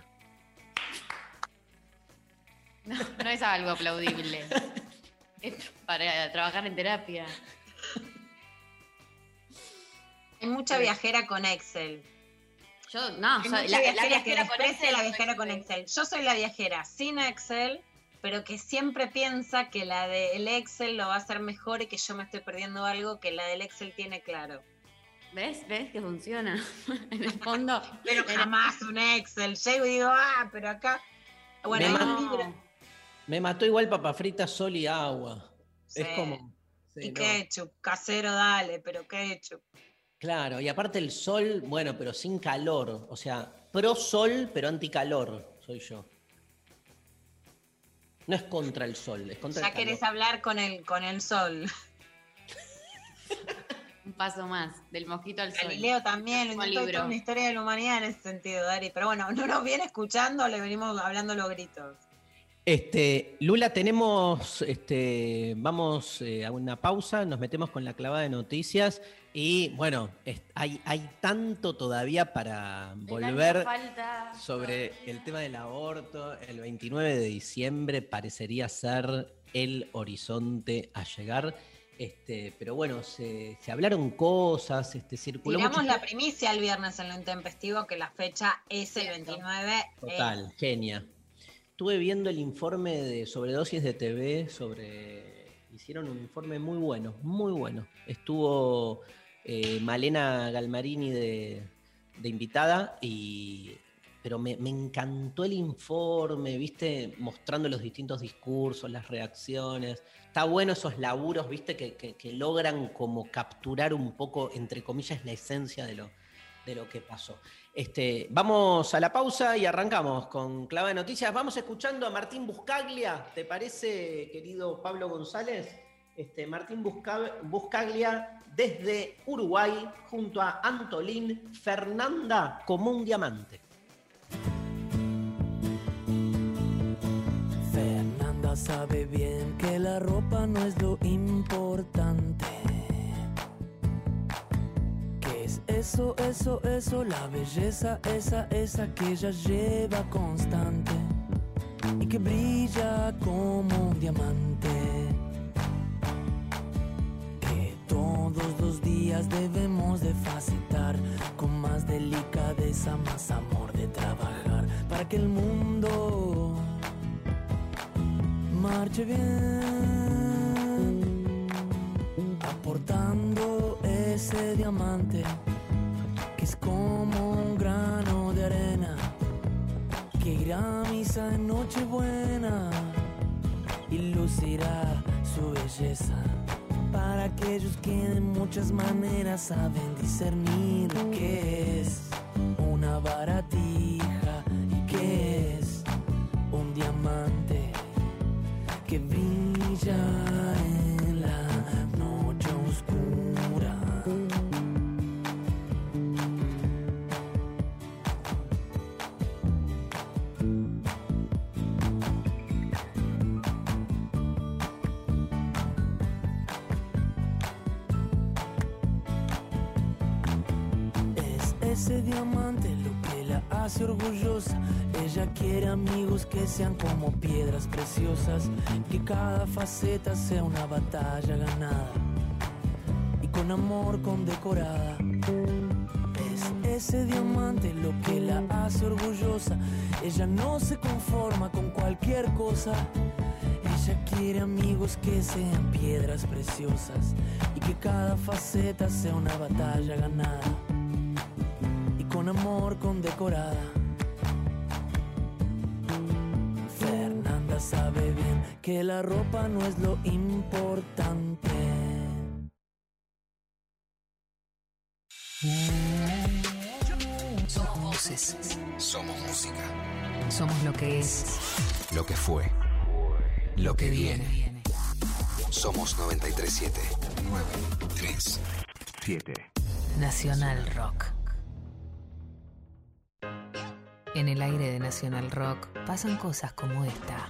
<laughs> No, no es algo aplaudible. <laughs> es para trabajar en terapia. Hay mucha viajera con Excel. Yo, no, soy la, la viajera que con Excel. la viajera con Excel. Yo soy la viajera sin Excel, pero que siempre piensa que la del Excel lo va a hacer mejor y que yo me estoy perdiendo algo que la del Excel tiene claro. ¿Ves? ¿Ves que funciona? <laughs> en el fondo. Pero jamás un Excel. Llego y digo, ah, pero acá. Bueno, Me hay ma- un libro. Me mató igual papa frita, sol y agua. Es como. sí, Y no. ketchup, casero, dale, pero ketchup. Claro, y aparte el sol, bueno, pero sin calor. O sea, pro sol, pero anticalor, soy yo. No es contra el sol, es contra Ya el calor. querés hablar con el, con el sol. <laughs> Un paso más, del mosquito al sol. Galileo también, lo intentó libro. una historia de la humanidad en ese sentido, Dari. Pero bueno, no nos viene escuchando, le venimos hablando los gritos. Este, Lula, tenemos, este, vamos eh, a una pausa, nos metemos con la clavada de noticias y bueno, es- hay, hay tanto todavía para volver sobre el tema del aborto. El 29 de diciembre parecería ser el horizonte a llegar. Este, pero bueno, se, se hablaron cosas, este, circuló Tiramos mucho- la primicia el viernes en lo intempestivo que la fecha es el Cierto. 29. Total, genia. Estuve viendo el informe de sobredosis de TV, sobre. Hicieron un informe muy bueno, muy bueno. Estuvo eh, Malena Galmarini de, invitada y. Pero me, encantó el informe, viste, mostrando los distintos discursos, las reacciones. Está bueno esos laburos, viste, que, logran como capturar un poco, entre comillas, la esencia de lo, de lo que pasó. Este, vamos a la pausa y arrancamos con Clava de Noticias. Vamos escuchando a Martín Buscaglia. ¿Te parece, querido Pablo González? Este, Martín Busca- Buscaglia desde Uruguay junto a Antolín Fernanda como un diamante. Fernanda sabe bien que la ropa no es lo importante. ¿Qué es eso, eso, eso? La belleza, esa, esa que ella lleva constante y que brilla como un diamante. Todos los días debemos de facilitar con más delicadeza, más amor de trabajar para que el mundo marche bien, aportando ese diamante que es como un grano de arena que irá a misa en Nochebuena y lucirá su belleza. Para aquellos que de muchas maneras saben discernir qué es una baratija y qué es un diamante que brilla Ese diamante lo que la hace orgullosa. Ella quiere amigos que sean como piedras preciosas, que cada faceta sea una batalla ganada y con amor condecorada. Es ese diamante lo que la hace orgullosa. Ella no se conforma con cualquier cosa. Ella quiere amigos que sean piedras preciosas y que cada faceta sea una batalla ganada con amor condecorada. Fernanda sabe bien que la ropa no es lo importante. Somos voces. Somos música. Somos lo que es. Lo que fue. Lo que viene. Somos 937. 937. Nacional Rock. En el aire de Nacional Rock pasan cosas como esta.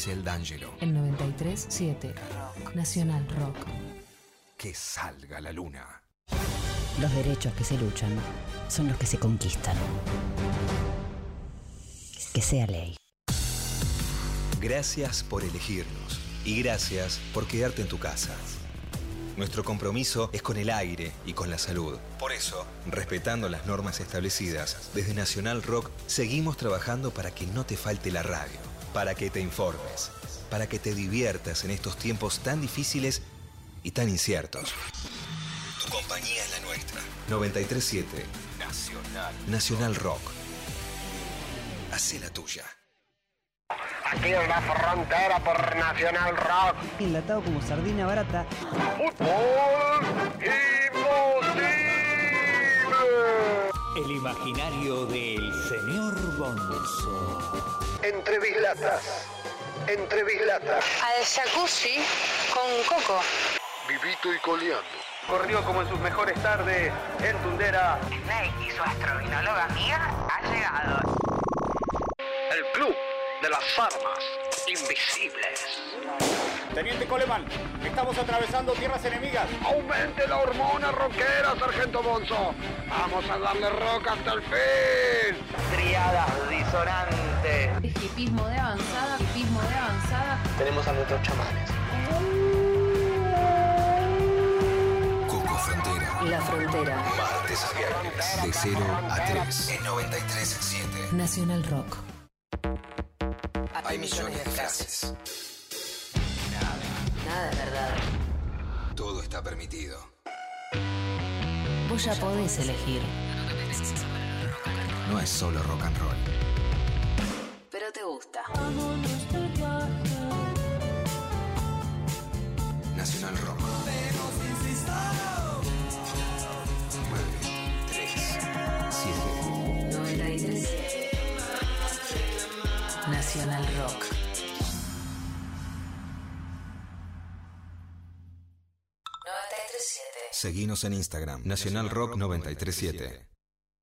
Grisel D'Angelo. En 93.7. Nacional Rock. Que salga la luna. Los derechos que se luchan son los que se conquistan. Que sea ley. Gracias por elegirnos y gracias por quedarte en tu casa. Nuestro compromiso es con el aire y con la salud. Por eso, respetando las normas establecidas, desde Nacional Rock seguimos trabajando para que no te falte la radio, para que te informes, para que te diviertas en estos tiempos tan difíciles y tan inciertos. Tu compañía es la nuestra. 937 Nacional. Nacional Rock. Hacé la tuya. Aquí en la frontera por Nacional Rock. Enlatado como sardina barata. ¡Fútbol imposible! El imaginario del señor Bonzo. Entre bislatas. Entre bislatas. Al jacuzzi con coco. Vivito y coleando. Corrió como en sus mejores tardes en Tundera. Snake y su astrovinologa amiga ha llegado. El club de las armas invisibles. Teniente Coleman, estamos atravesando tierras enemigas. Aumente la hormona rockera, Sargento Bonzo. Vamos a darle rock hasta el fin. Triadas disonantes. Hipismo de avanzada, hipismo de avanzada. Tenemos a nuestros chamanes. Coco Frontera. La Frontera. Martes a viernes. De 0 a 3. En 93.7. Nacional Rock. Hay millones de frases. Nada de verdad. Todo está permitido. Vos ya podés elegir. No es solo rock and roll. Pero te gusta. Nacional Rock. 9, 3, 7. 93. Nacional Rock. Seguinos en Instagram. Nacional Rock 937.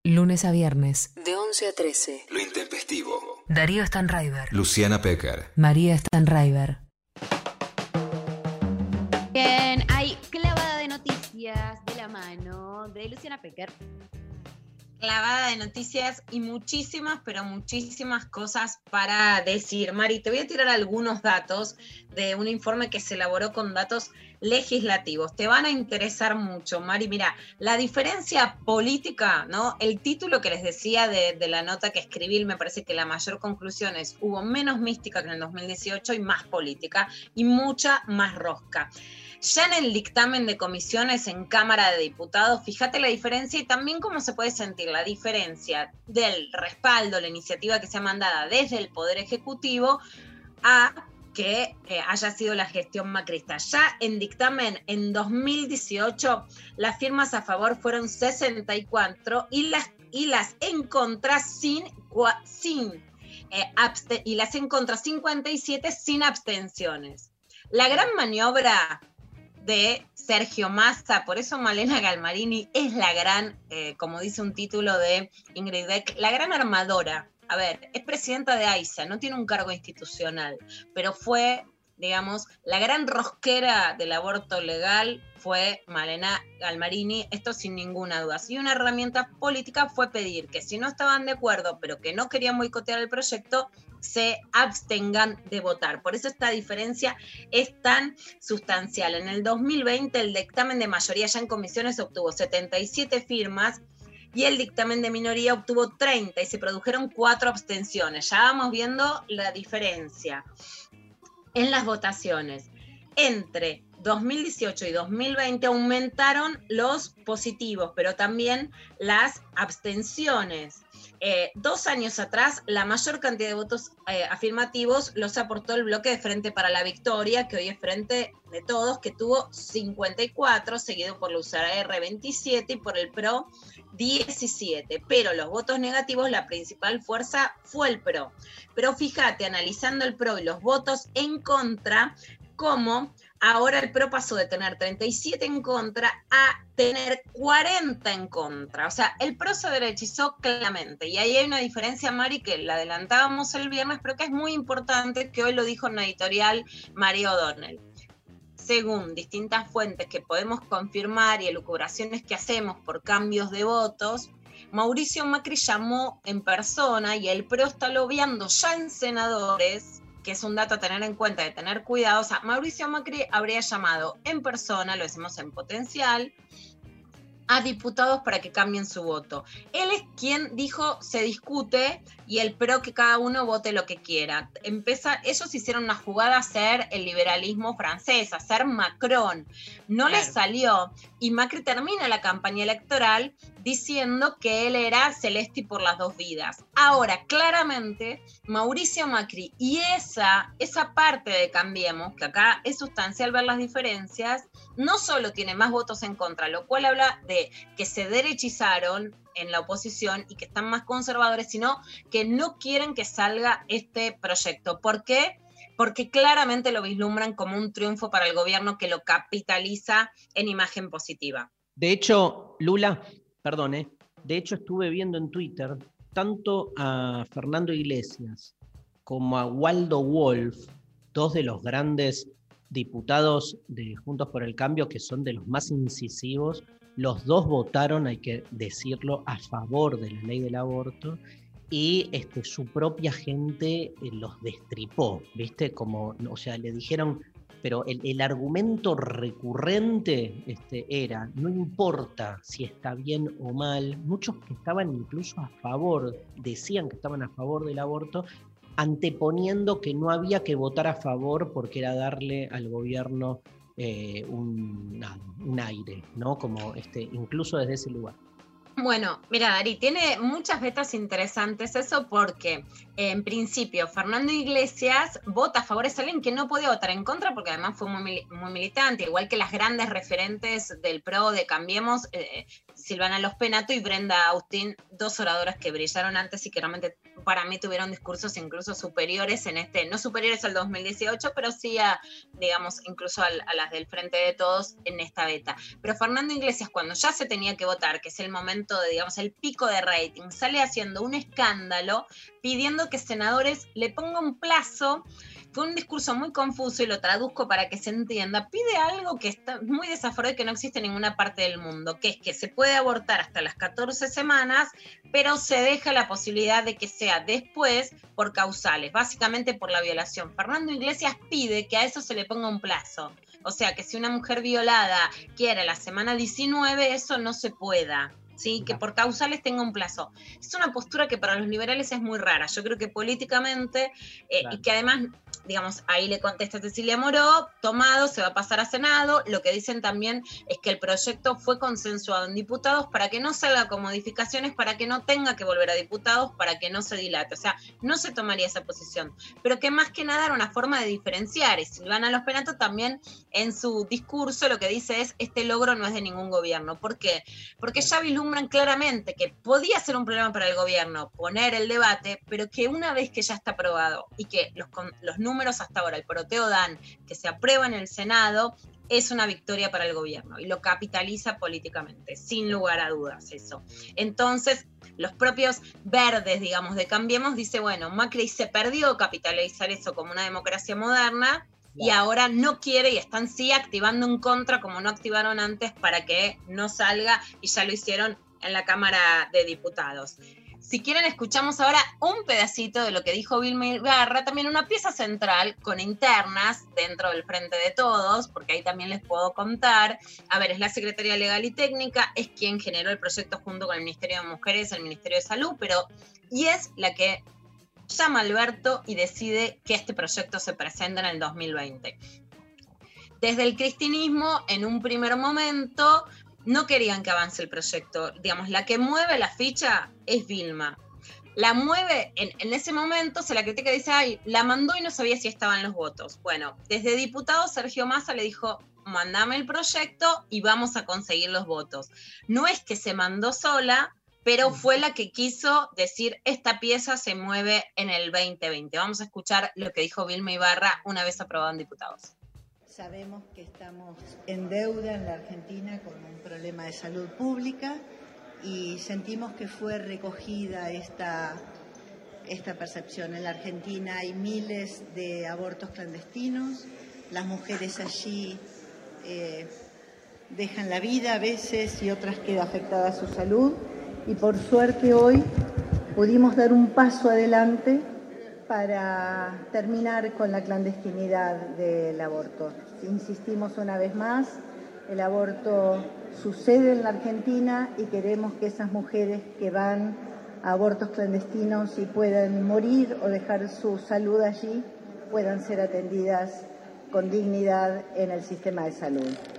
Lunes a viernes. De 11 a 13. Lo intempestivo. Darío Stanraiver. Luciana Pecker. María Stanraiver. Bien, hay clavada de noticias de la mano de Luciana Pecker. Clavada de noticias y muchísimas, pero muchísimas cosas para decir. Mari, te voy a tirar algunos datos de un informe que se elaboró con datos legislativos. Te van a interesar mucho, Mari. Mira, la diferencia política, ¿no? El título que les decía de, de la nota que escribí, me parece que la mayor conclusión es, hubo menos mística que en el 2018 y más política y mucha más rosca. Ya en el dictamen de comisiones en Cámara de Diputados, fíjate la diferencia y también cómo se puede sentir la diferencia del respaldo, la iniciativa que sea mandada desde el Poder Ejecutivo a que eh, haya sido la gestión macrista. Ya en dictamen en 2018, las firmas a favor fueron 64 y las, y las en contra sin, sin eh, y las en contra 57 sin abstenciones. La gran maniobra de Sergio Massa, por eso Malena Galmarini es la gran, eh, como dice un título de Ingrid Beck, la gran armadora. A ver, es presidenta de AISA, no tiene un cargo institucional, pero fue, digamos, la gran rosquera del aborto legal fue Malena Galmarini, esto sin ninguna duda. Y una herramienta política fue pedir que si no estaban de acuerdo, pero que no querían boicotear el proyecto, se abstengan de votar. Por eso esta diferencia es tan sustancial. En el 2020 el dictamen de mayoría ya en comisiones obtuvo 77 firmas y el dictamen de minoría obtuvo 30 y se produjeron cuatro abstenciones. Ya vamos viendo la diferencia en las votaciones entre 2018 y 2020 aumentaron los positivos, pero también las abstenciones. Eh, dos años atrás, la mayor cantidad de votos eh, afirmativos los aportó el bloque de Frente para la Victoria, que hoy es Frente de Todos, que tuvo 54, seguido por la USAR 27 y por el PRO 17. Pero los votos negativos, la principal fuerza fue el PRO. Pero fíjate, analizando el PRO y los votos en contra, cómo ahora el PRO pasó de tener 37 en contra a tener 40 en contra. O sea, el PRO se derechizó claramente. Y ahí hay una diferencia, Mari, que la adelantábamos el viernes, pero que es muy importante, que hoy lo dijo en la editorial María O'Donnell. Según distintas fuentes que podemos confirmar y elucubraciones que hacemos por cambios de votos, Mauricio Macri llamó en persona y el PRO está lobeando ya en senadores que es un dato a tener en cuenta, de tener cuidado. O sea, Mauricio Macri habría llamado en persona, lo decimos en potencial, a diputados para que cambien su voto. Él es quien dijo se discute y el pro que cada uno vote lo que quiera. Empieza, ellos hicieron una jugada a ser el liberalismo francés, a ser Macron. No les salió y Macri termina la campaña electoral diciendo que él era Celesti por las dos vidas. Ahora, claramente, Mauricio Macri y esa, esa parte de Cambiemos, que acá es sustancial ver las diferencias, no solo tiene más votos en contra, lo cual habla de que se derechizaron en la oposición y que están más conservadores, sino que no quieren que salga este proyecto. ¿Por qué? Porque claramente lo vislumbran como un triunfo para el gobierno que lo capitaliza en imagen positiva. De hecho, Lula, perdone, de hecho estuve viendo en Twitter tanto a Fernando Iglesias como a Waldo Wolf, dos de los grandes diputados de Juntos por el Cambio que son de los más incisivos, los dos votaron, hay que decirlo, a favor de la ley del aborto y este, su propia gente eh, los destripó, ¿viste? Como, o sea, le dijeron, pero el, argumento recurrente este, era, no importa si está bien o mal, muchos que estaban incluso a favor, decían que estaban a favor del aborto, anteponiendo que no había que votar a favor porque era darle al gobierno eh, un, un, aire, ¿no? Como este, incluso desde ese lugar. Bueno, mira, Dari, tiene muchas vetas interesantes eso porque, en principio, Fernando Iglesias vota a favor, de alguien que no puede votar en contra porque además fue muy, militante, igual que las grandes referentes del PRO, de Cambiemos, eh, Silvana Los Penato y Brenda Austin, dos oradoras que brillaron antes y que realmente para mí tuvieron discursos incluso superiores en este, no superiores al 2018, pero sí a, digamos, incluso a, las del Frente de Todos en esta beta. Pero Fernando Iglesias, cuando ya se tenía que votar, que es el momento de, digamos, el pico de rating, sale haciendo un escándalo pidiendo que senadores le pongan un plazo fue un discurso muy confuso y lo traduzco para que se entienda. Pide algo que está muy desaforado y que no existe en ninguna parte del mundo, que es que se puede abortar hasta las 14 semanas, pero se deja la posibilidad de que sea después por causales, básicamente por la violación. Fernando Iglesias pide que a eso se le ponga un plazo. O sea, que si una mujer violada quiere la semana 19, eso no se pueda. ¿sí? que por causales tenga un plazo. Es una postura que para los liberales es muy rara. Yo creo que políticamente, eh, y que además, digamos, ahí le contesta Cecilia Moró, tomado, se va a pasar a Senado. Lo que dicen también es que el proyecto fue consensuado en diputados para que no salga con modificaciones, para que no tenga que volver a diputados, para que no se dilate. O sea, no se tomaría esa posición. Pero que más que nada era una forma de diferenciar. Y Silvana Los Penato también en su discurso lo que dice es, este logro no es de ningún gobierno. ¿Por qué? Porque ya claramente que podía ser un problema para el gobierno poner el debate, pero que una vez que ya está aprobado y que los, los números hasta ahora, el proteo dan que se aprueba en el Senado, es una victoria para el gobierno y lo capitaliza políticamente, sin lugar a dudas eso. Entonces, los propios verdes, digamos, de Cambiemos, dice, bueno, Macri se perdió capitalizar eso como una democracia moderna, y ahora no quiere y están sí activando un contra como no activaron antes para que no salga y ya lo hicieron en la Cámara de Diputados. Si quieren, escuchamos ahora un pedacito de lo que dijo Vilma Garra, también una pieza central con internas dentro del Frente de Todos, porque ahí también les puedo contar. A ver, es la Secretaría Legal y Técnica, es quien generó el proyecto junto con el Ministerio de Mujeres, el Ministerio de Salud, pero y es la que llama a Alberto y decide que este proyecto se presente en el 2020. Desde el cristianismo, en un primer momento, no querían que avance el proyecto. Digamos, la que mueve la ficha es Vilma. La mueve, en, en ese momento se la critica y dice, ay, la mandó y no sabía si estaban los votos. Bueno, desde diputado Sergio Massa le dijo, mandame el proyecto y vamos a conseguir los votos. No es que se mandó sola, pero fue la que quiso decir, esta pieza se mueve en el 2020. Vamos a escuchar lo que dijo Vilma Ibarra una vez aprobado en diputados. Sabemos que estamos en deuda en la Argentina con un problema de salud pública y sentimos que fue recogida esta, esta percepción. En la Argentina hay miles de abortos clandestinos, las mujeres allí eh, dejan la vida a veces y otras queda afectada su salud y por suerte hoy pudimos dar un paso adelante para terminar con la clandestinidad del aborto. Insistimos una vez más, el aborto sucede en la Argentina y queremos que esas mujeres que van a abortos clandestinos y puedan morir o dejar su salud allí, puedan ser atendidas con dignidad en el sistema de salud.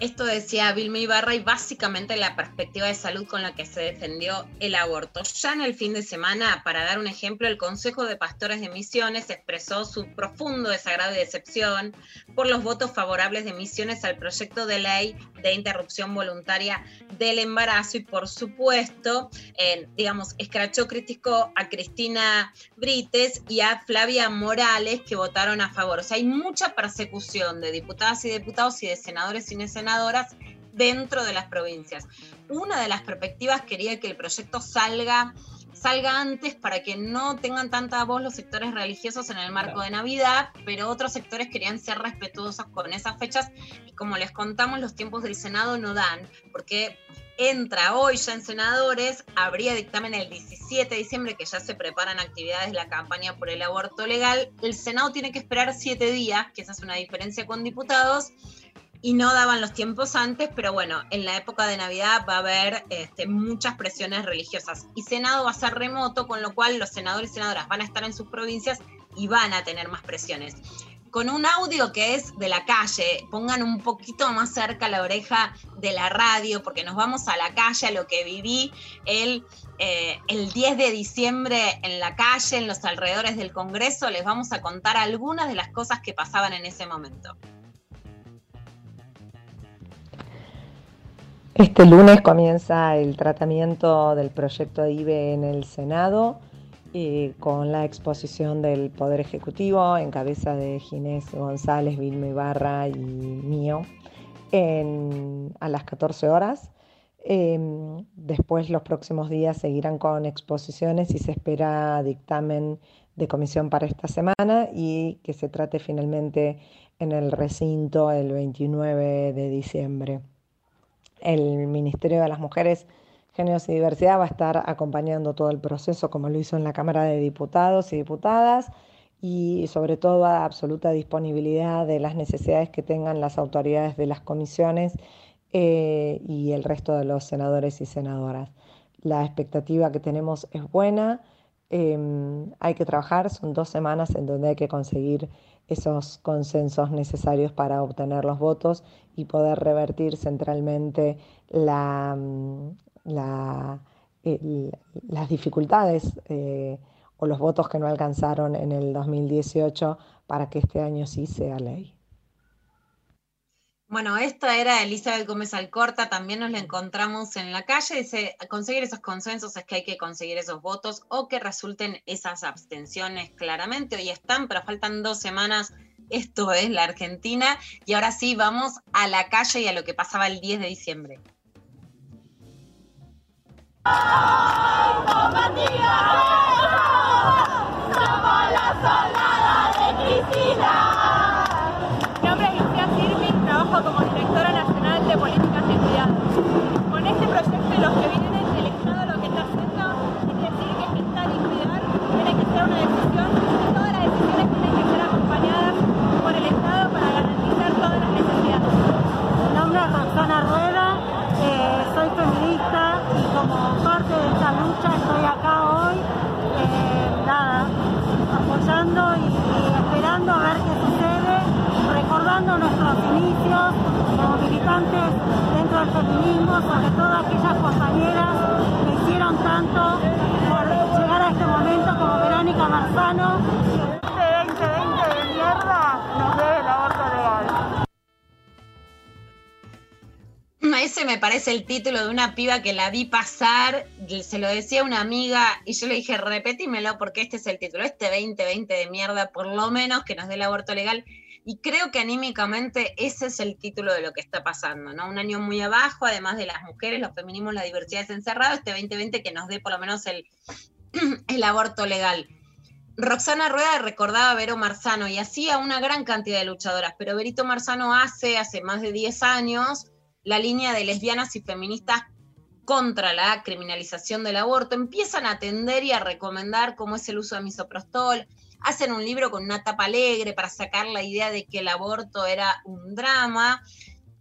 Esto decía Vilma Ibarra y básicamente la perspectiva de salud con la que se defendió el aborto. Ya en el fin de semana, para dar un ejemplo, el Consejo de Pastores de Misiones expresó su profundo desagrado y decepción por los votos favorables de Misiones al proyecto de ley de interrupción voluntaria del embarazo y por supuesto, digamos, escrachó, criticó a Cristina Brites y a Flavia Morales que votaron a favor. O sea, hay mucha persecución de diputadas y diputados y de senadores y de senadoras dentro de las provincias. Una de las perspectivas quería que el proyecto salga salga antes para que no tengan tanta voz los sectores religiosos en el marco de Navidad, pero otros sectores querían ser respetuosos con esas fechas y como les contamos, los tiempos del Senado no dan, porque entra hoy ya en senadores, habría dictamen el 17 de diciembre, que ya se preparan actividades de la campaña por el aborto legal, el Senado tiene que esperar siete días, que esa es una diferencia con diputados, y no daban los tiempos antes, pero bueno, en la época de Navidad va a haber este, muchas presiones religiosas y Senado va a ser remoto, con lo cual los senadores y senadoras van a estar en sus provincias y van a tener más presiones. Con un audio que es de la calle, pongan un poquito más cerca la oreja de la radio, porque nos vamos a la calle, a lo que viví el, eh, el 10 de diciembre en la calle, en los alrededores del Congreso. Les vamos a contar algunas de las cosas que pasaban en ese momento. Este lunes comienza el tratamiento del proyecto de IBE en el Senado con la exposición del Poder Ejecutivo en cabeza de Ginés González, Vilma Ibarra y mío a las 14 horas. Em, después los próximos días seguirán con exposiciones y se espera dictamen de comisión para esta semana y que se trate finalmente en el recinto el 29 de diciembre. El Ministerio de las Mujeres, Géneros y Diversidad va a estar acompañando todo el proceso como lo hizo en la Cámara de Diputados y Diputadas y sobre todo a absoluta disponibilidad de las necesidades que tengan las autoridades de las comisiones eh, y el resto de los senadores y senadoras. La expectativa que tenemos es buena, em, hay que trabajar, son dos semanas en donde hay que conseguir esos consensos necesarios para obtener los votos y poder revertir centralmente la, mm, las dificultades eh, o los votos que no alcanzaron en el 2018 para que este año sí sea ley. Bueno, esta era Elizabeth Gómez Alcorta, también nos la encontramos en la calle, dice, conseguir esos consensos es que hay que conseguir esos votos o que resulten esas abstenciones claramente. Hoy están, pero faltan dos semanas. Esto es la Argentina. Y ahora sí, vamos a la calle y a lo que pasaba el 10 de diciembre. como Parece el título de una piba que la vi pasar, se lo decía una amiga y yo le dije, repetímelo porque este es el título, este 2020 de mierda, por lo menos que nos dé el aborto legal. Y creo que anímicamente ese es el título de lo que está pasando, ¿no? Un año muy abajo, además de las mujeres, los feminismos, la diversidad es encerrado, este 2020 que nos dé por lo menos el, <clears throat> el aborto legal. Roxana Rueda recordaba a Vero Marzano y hacía una gran cantidad de luchadoras, pero Verito Marzano hace, hace más de 10 años, la línea de lesbianas y feministas contra la criminalización del aborto, empiezan a atender y a recomendar cómo es el uso de misoprostol, hacen un libro con una tapa alegre para sacar la idea de que el aborto era un drama,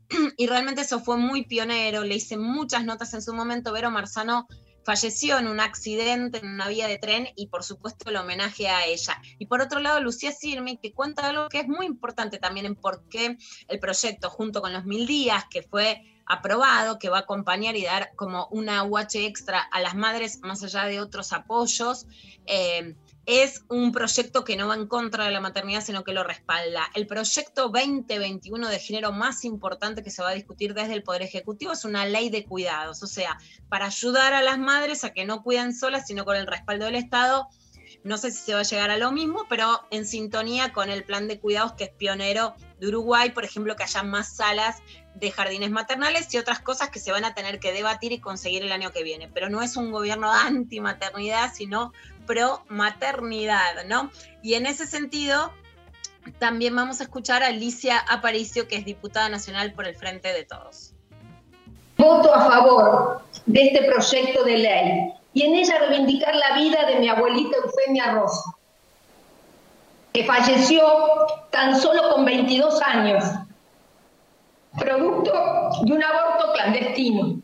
<clears throat> y realmente eso fue muy pionero, le hice muchas notas en su momento, Vero Marzano falleció en un accidente en una vía de tren y por supuesto el homenaje a ella. Y por otro lado, Lucía Sirmi, que cuenta algo que es muy importante también en por qué el proyecto, junto con los mil días, que fue aprobado, que va a acompañar y dar como una UH extra a las madres, más allá de otros apoyos, eh, es un proyecto que no va en contra de la maternidad, sino que lo respalda. El proyecto 2021 de género más importante que se va a discutir desde el Poder Ejecutivo es una ley de cuidados, o sea, para ayudar a las madres a que no cuiden solas, sino con el respaldo del Estado. No sé si se va a llegar a lo mismo, pero en sintonía con el plan de cuidados que es pionero de Uruguay, por ejemplo, que haya más salas de jardines maternales y otras cosas que se van a tener que debatir y conseguir el año que viene. Pero no es un gobierno anti-maternidad, sino pro maternidad, ¿no? Y en ese sentido, también vamos a escuchar a Alicia Aparicio, que es diputada nacional por el Frente de Todos. Voto a favor de este proyecto de ley y en ella reivindicar la vida de mi abuelita Eufemia Rosa, que falleció tan solo con 22 años, producto de un aborto clandestino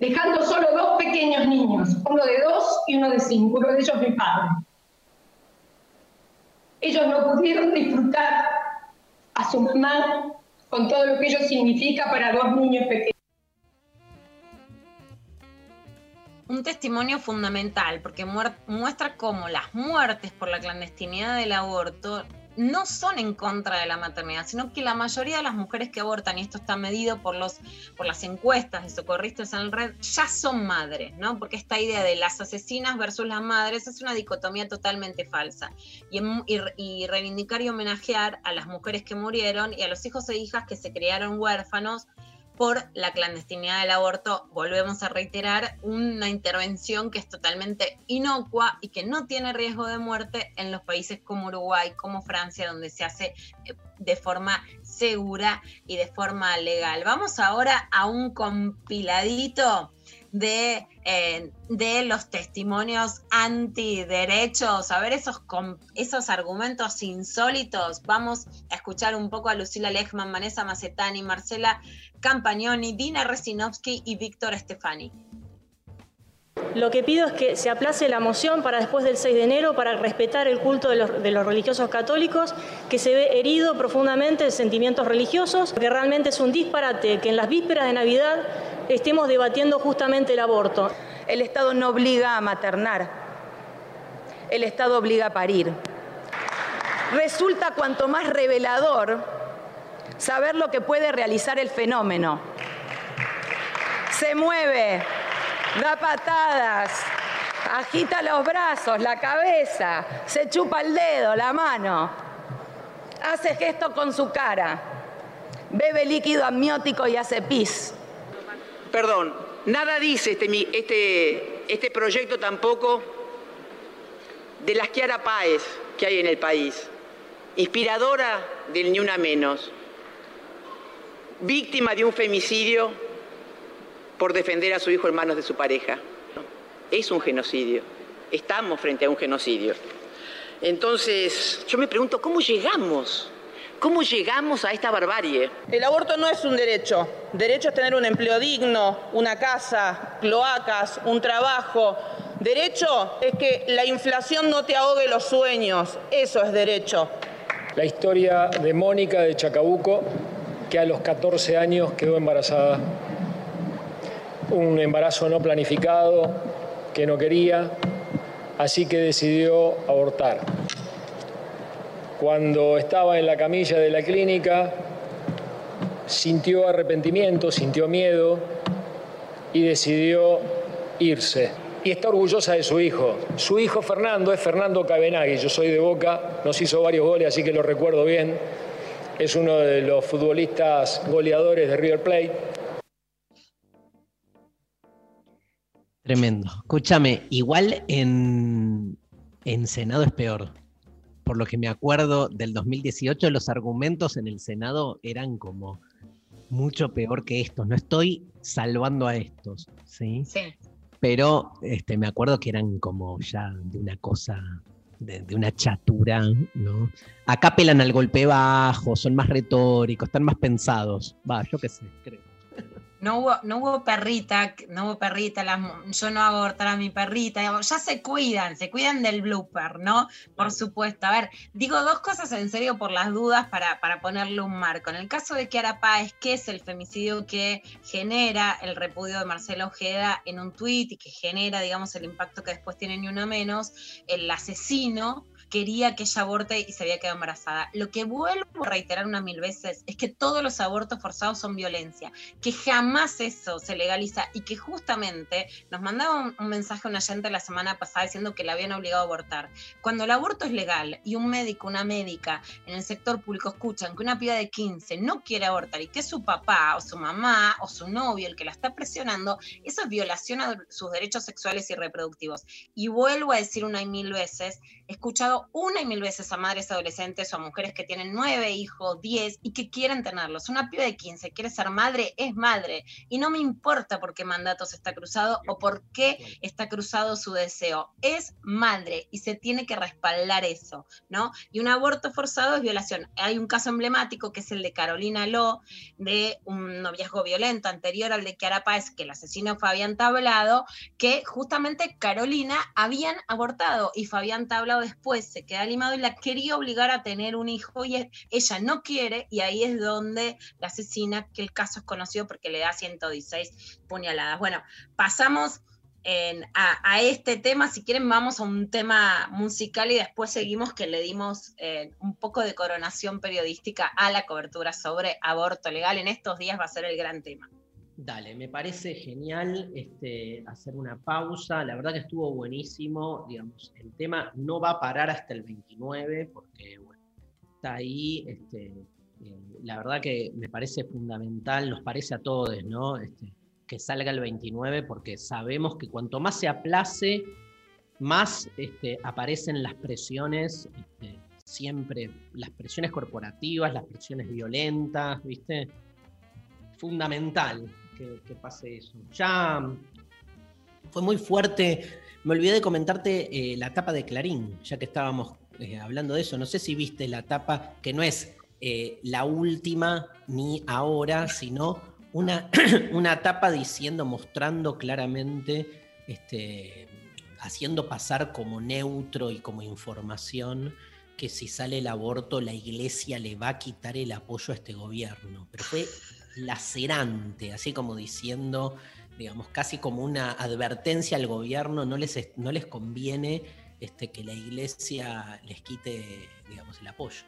dejando solo dos pequeños niños, uno de dos y uno de cinco, uno de ellos mi padre. Ellos no pudieron disfrutar a su mamá con todo lo que ello significa para dos niños pequeños. Un testimonio fundamental, porque muestra cómo las muertes por la clandestinidad del aborto no son en contra de la maternidad, sino que la mayoría de las mujeres que abortan, y esto está medido por, los, por las encuestas de socorristas en red, ya son madres, ¿no? Porque esta idea de las asesinas versus las madres es una dicotomía totalmente falsa. Y, y reivindicar y homenajear a las mujeres que murieron y a los hijos e hijas que se criaron huérfanos por la clandestinidad del aborto, volvemos a reiterar, una intervención que es totalmente inocua y que no tiene riesgo de muerte en los países como Uruguay, como Francia, donde se hace eh, de forma segura y de forma legal. Vamos ahora a un compiladito de, eh, de los testimonios antiderechos, a ver esos, esos argumentos insólitos. Vamos a escuchar un poco a Lucila Lechman, Vanessa Macetani, Marcela Campagnoni, Dina Resinovsky y Víctor Stefani. Lo que pido es que se aplace la moción para después del 6 de enero para respetar el culto de los, de los, religiosos católicos, que se ve herido profundamente de sentimientos religiosos, que realmente es un disparate que en las vísperas de Navidad estemos debatiendo justamente el aborto. El Estado no obliga a maternar, el Estado obliga a parir. Resulta cuanto más revelador saber lo que puede realizar el fenómeno. Se mueve, da patadas, agita los brazos, la cabeza, se chupa el dedo, la mano, hace gesto con su cara, bebe líquido amniótico y hace pis. Perdón, nada dice este, este, este proyecto tampoco de las Kiara Páez que hay en el país, inspiradora del Ni Una Menos, víctima de un femicidio por defender a su hijo en manos de su pareja. Es un genocidio, estamos frente a un genocidio. Entonces, yo me pregunto, ¿cómo llegamos ¿Cómo llegamos a esta barbarie? El aborto no es un derecho. Derecho es tener un empleo digno, una casa, cloacas, un trabajo. Derecho es que la inflación no te ahogue los sueños. Eso es derecho. La historia de Mónica de Chacabuco que a los 14 años quedó embarazada. Un embarazo no planificado, que no quería, así que decidió abortar. Cuando estaba en la camilla de la clínica, sintió arrepentimiento, sintió miedo y decidió irse. Y está orgullosa de su hijo. Su hijo Fernando es Fernando Cabenagui. Yo soy de Boca, nos hizo varios goles, así que lo recuerdo bien. Es uno de los futbolistas goleadores de River Plate. Tremendo. Escúchame, igual en, en Senado es peor. Por lo que me acuerdo del 2018, los argumentos en el Senado eran como mucho peor que estos. No estoy salvando a estos, ¿sí? Sí. Pero este, me acuerdo que eran como ya de una cosa, de, una chatura, ¿no? Acá pelan al golpe bajo, son más retóricos, están más pensados. Va, yo qué sé, creo. No hubo, no hubo perrita, no hubo perrita, las yo no hago abortar a mi perrita, ya se cuidan, se cuidan del blooper, ¿no? Por supuesto. A ver, digo dos cosas en serio por las dudas para, para ponerle un marco. En el caso de Kiara Páez, ¿qué es el femicidio que genera el repudio de Marcelo Ojeda en un tuit y que genera, digamos, el impacto que después tiene ni uno menos? El asesino quería que ella aborte y se había quedado embarazada. Lo que vuelvo a reiterar una mil veces es que todos los abortos forzados son violencia, que jamás eso se legaliza y que justamente nos mandaba un, un mensaje una gente la semana pasada diciendo que la habían obligado a abortar. Cuando el aborto es legal y un médico, una médica en el sector público escuchan que una piba de 15 no quiere abortar y que su papá o su mamá o su novio el que la está presionando, eso es violación a sus derechos sexuales y reproductivos. Y vuelvo a decir una y mil veces, he escuchado una y mil veces a madres adolescentes o a mujeres que tienen nueve hijos, diez y que quieren tenerlos. Una piba de 15 quiere ser madre, es madre. Y no me importa por qué mandatos está cruzado o por qué está cruzado su deseo. Es madre y se tiene que respaldar eso, ¿no? Y un aborto forzado es violación. Hay un caso emblemático que es el de Carolina Lo, de un noviazgo violento anterior al de Kiara Páez, que el asesino Fabián Tablado, que justamente Carolina habían abortado y Fabián Tablado después se queda limado y la quería obligar a tener un hijo y e- ella no quiere y ahí es donde la asesina, que el caso es conocido porque le da 116 puñaladas. Bueno, pasamos a este tema, si quieren vamos a un tema musical y después seguimos que le dimos eh, un poco de coronación periodística a la cobertura sobre aborto legal. En estos días va a ser el gran tema. Dale, me parece genial este, hacer una pausa. La verdad que estuvo buenísimo. Digamos, el tema no va a parar hasta el 29, porque está ahí. Este, eh, la verdad que me parece fundamental, nos parece a todos, ¿no? Este, que salga el 29, porque sabemos que cuanto más se aplace, más este, aparecen las presiones, este, siempre las presiones corporativas, las presiones violentas, ¿viste? Fundamental que, pase eso. Ya mm, fue muy fuerte. Me olvidé de comentarte eh, la tapa de Clarín, ya que estábamos eh, hablando de eso. No sé si viste la tapa, que no es eh, la última ni ahora, sino una, <coughs> una tapa diciendo, mostrando claramente, este, haciendo pasar como neutro y como información que si sale el aborto la iglesia le va a quitar el apoyo a este gobierno. Pero fue lacerante, así como diciendo, digamos, casi como una advertencia al gobierno, no les, es- no les conviene este, que la iglesia les quite, digamos, el apoyo.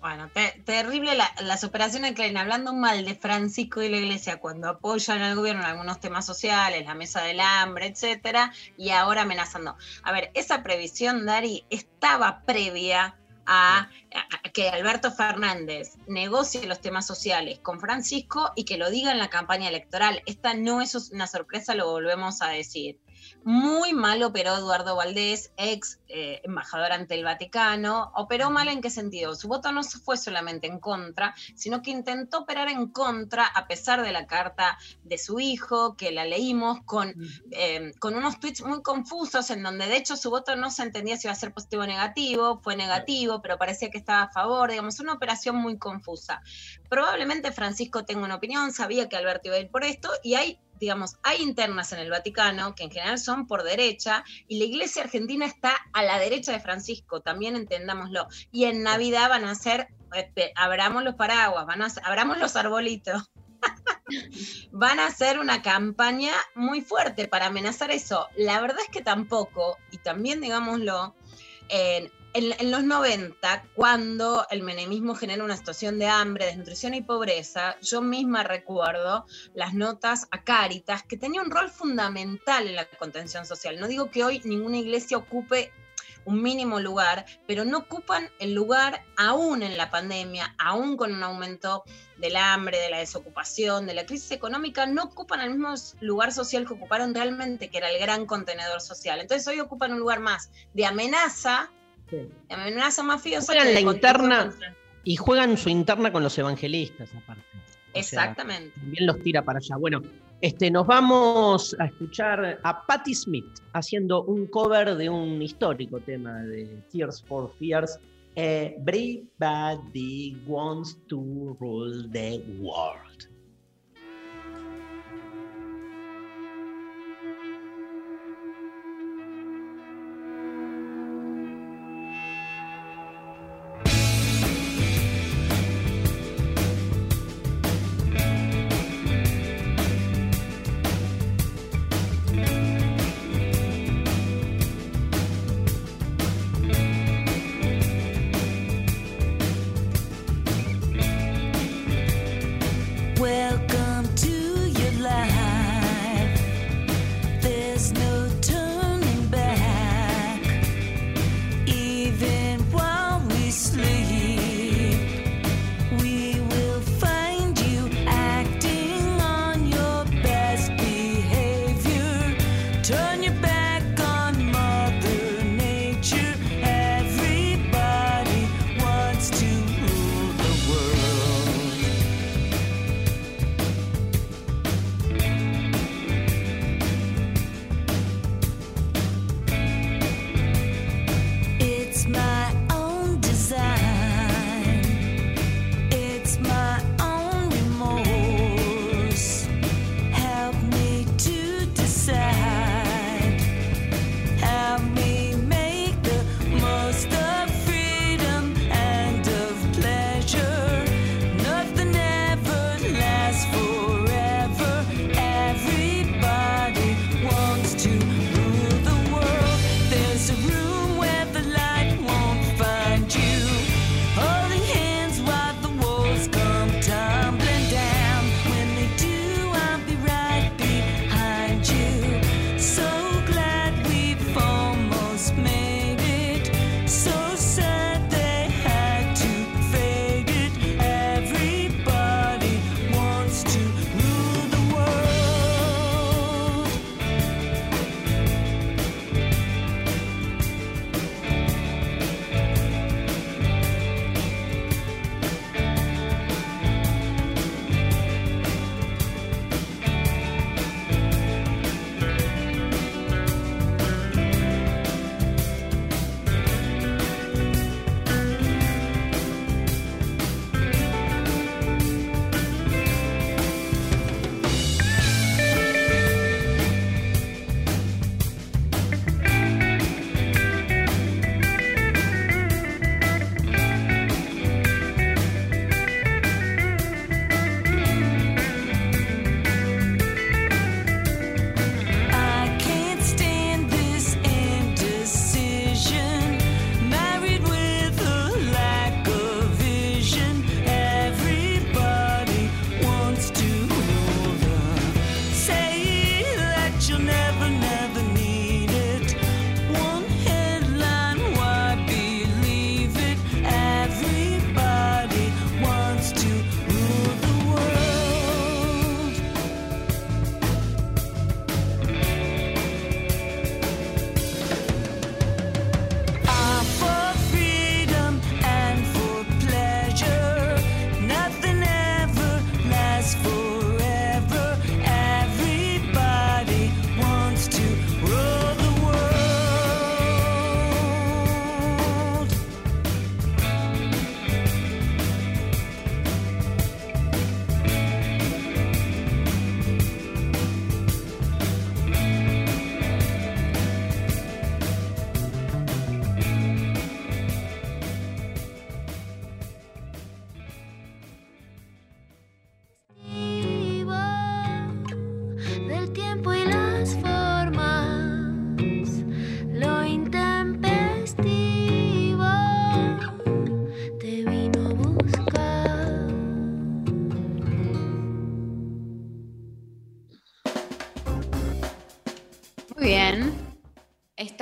Bueno, te- terrible la- las operaciones Klein, hablando mal de Francisco y la Iglesia cuando apoyan al gobierno en algunos temas sociales, la mesa del hambre, etcétera, y ahora amenazando. A ver, esa previsión, Dari, estaba previa a, que Alberto Fernández negocie los temas sociales con Francisco y que lo diga en la campaña electoral. Esta no es una sorpresa, lo volvemos a decir. Muy mal operó Eduardo Valdés, ex eh, embajador ante el Vaticano. ¿Operó mal en qué sentido? Su voto no fue solamente en contra, sino que intentó operar en contra a pesar de la carta de su hijo, que la leímos con, eh, con unos tweets muy confusos en donde de hecho su voto no se entendía si iba a ser positivo o negativo, fue negativo, pero parecía que estaba a favor, digamos, una operación muy confusa. Probablemente Francisco tenga una opinión, sabía que Alberto iba a ir por esto y hay digamos, hay internas en el Vaticano que en general son por derecha y la iglesia argentina está a la derecha de Francisco, también entendámoslo. Y en Navidad van a hacer, este, abramos los paraguas, van a, abramos los arbolitos. <laughs> van a hacer una campaña muy fuerte para amenazar eso. La verdad es que tampoco, y también digámoslo, en, los 90, cuando el menemismo genera una situación de hambre, desnutrición y pobreza, yo misma recuerdo las notas a Cáritas, que tenía un rol fundamental en la contención social. No digo que hoy ninguna iglesia ocupe un mínimo lugar, pero no ocupan el lugar aún en la pandemia, aún con un aumento del hambre, de la desocupación, de la crisis económica, no ocupan el mismo lugar social que ocuparon realmente, que era el gran contenedor social. Entonces hoy ocupan un lugar más de amenaza mafiosa. Juegan la interna y juegan su interna con los evangelistas, aparte. Exactamente. también los tira para allá. Bueno, este, nos vamos a escuchar a Patti Smith haciendo un cover de un histórico tema de Tears for Fears. Everybody wants to rule the world.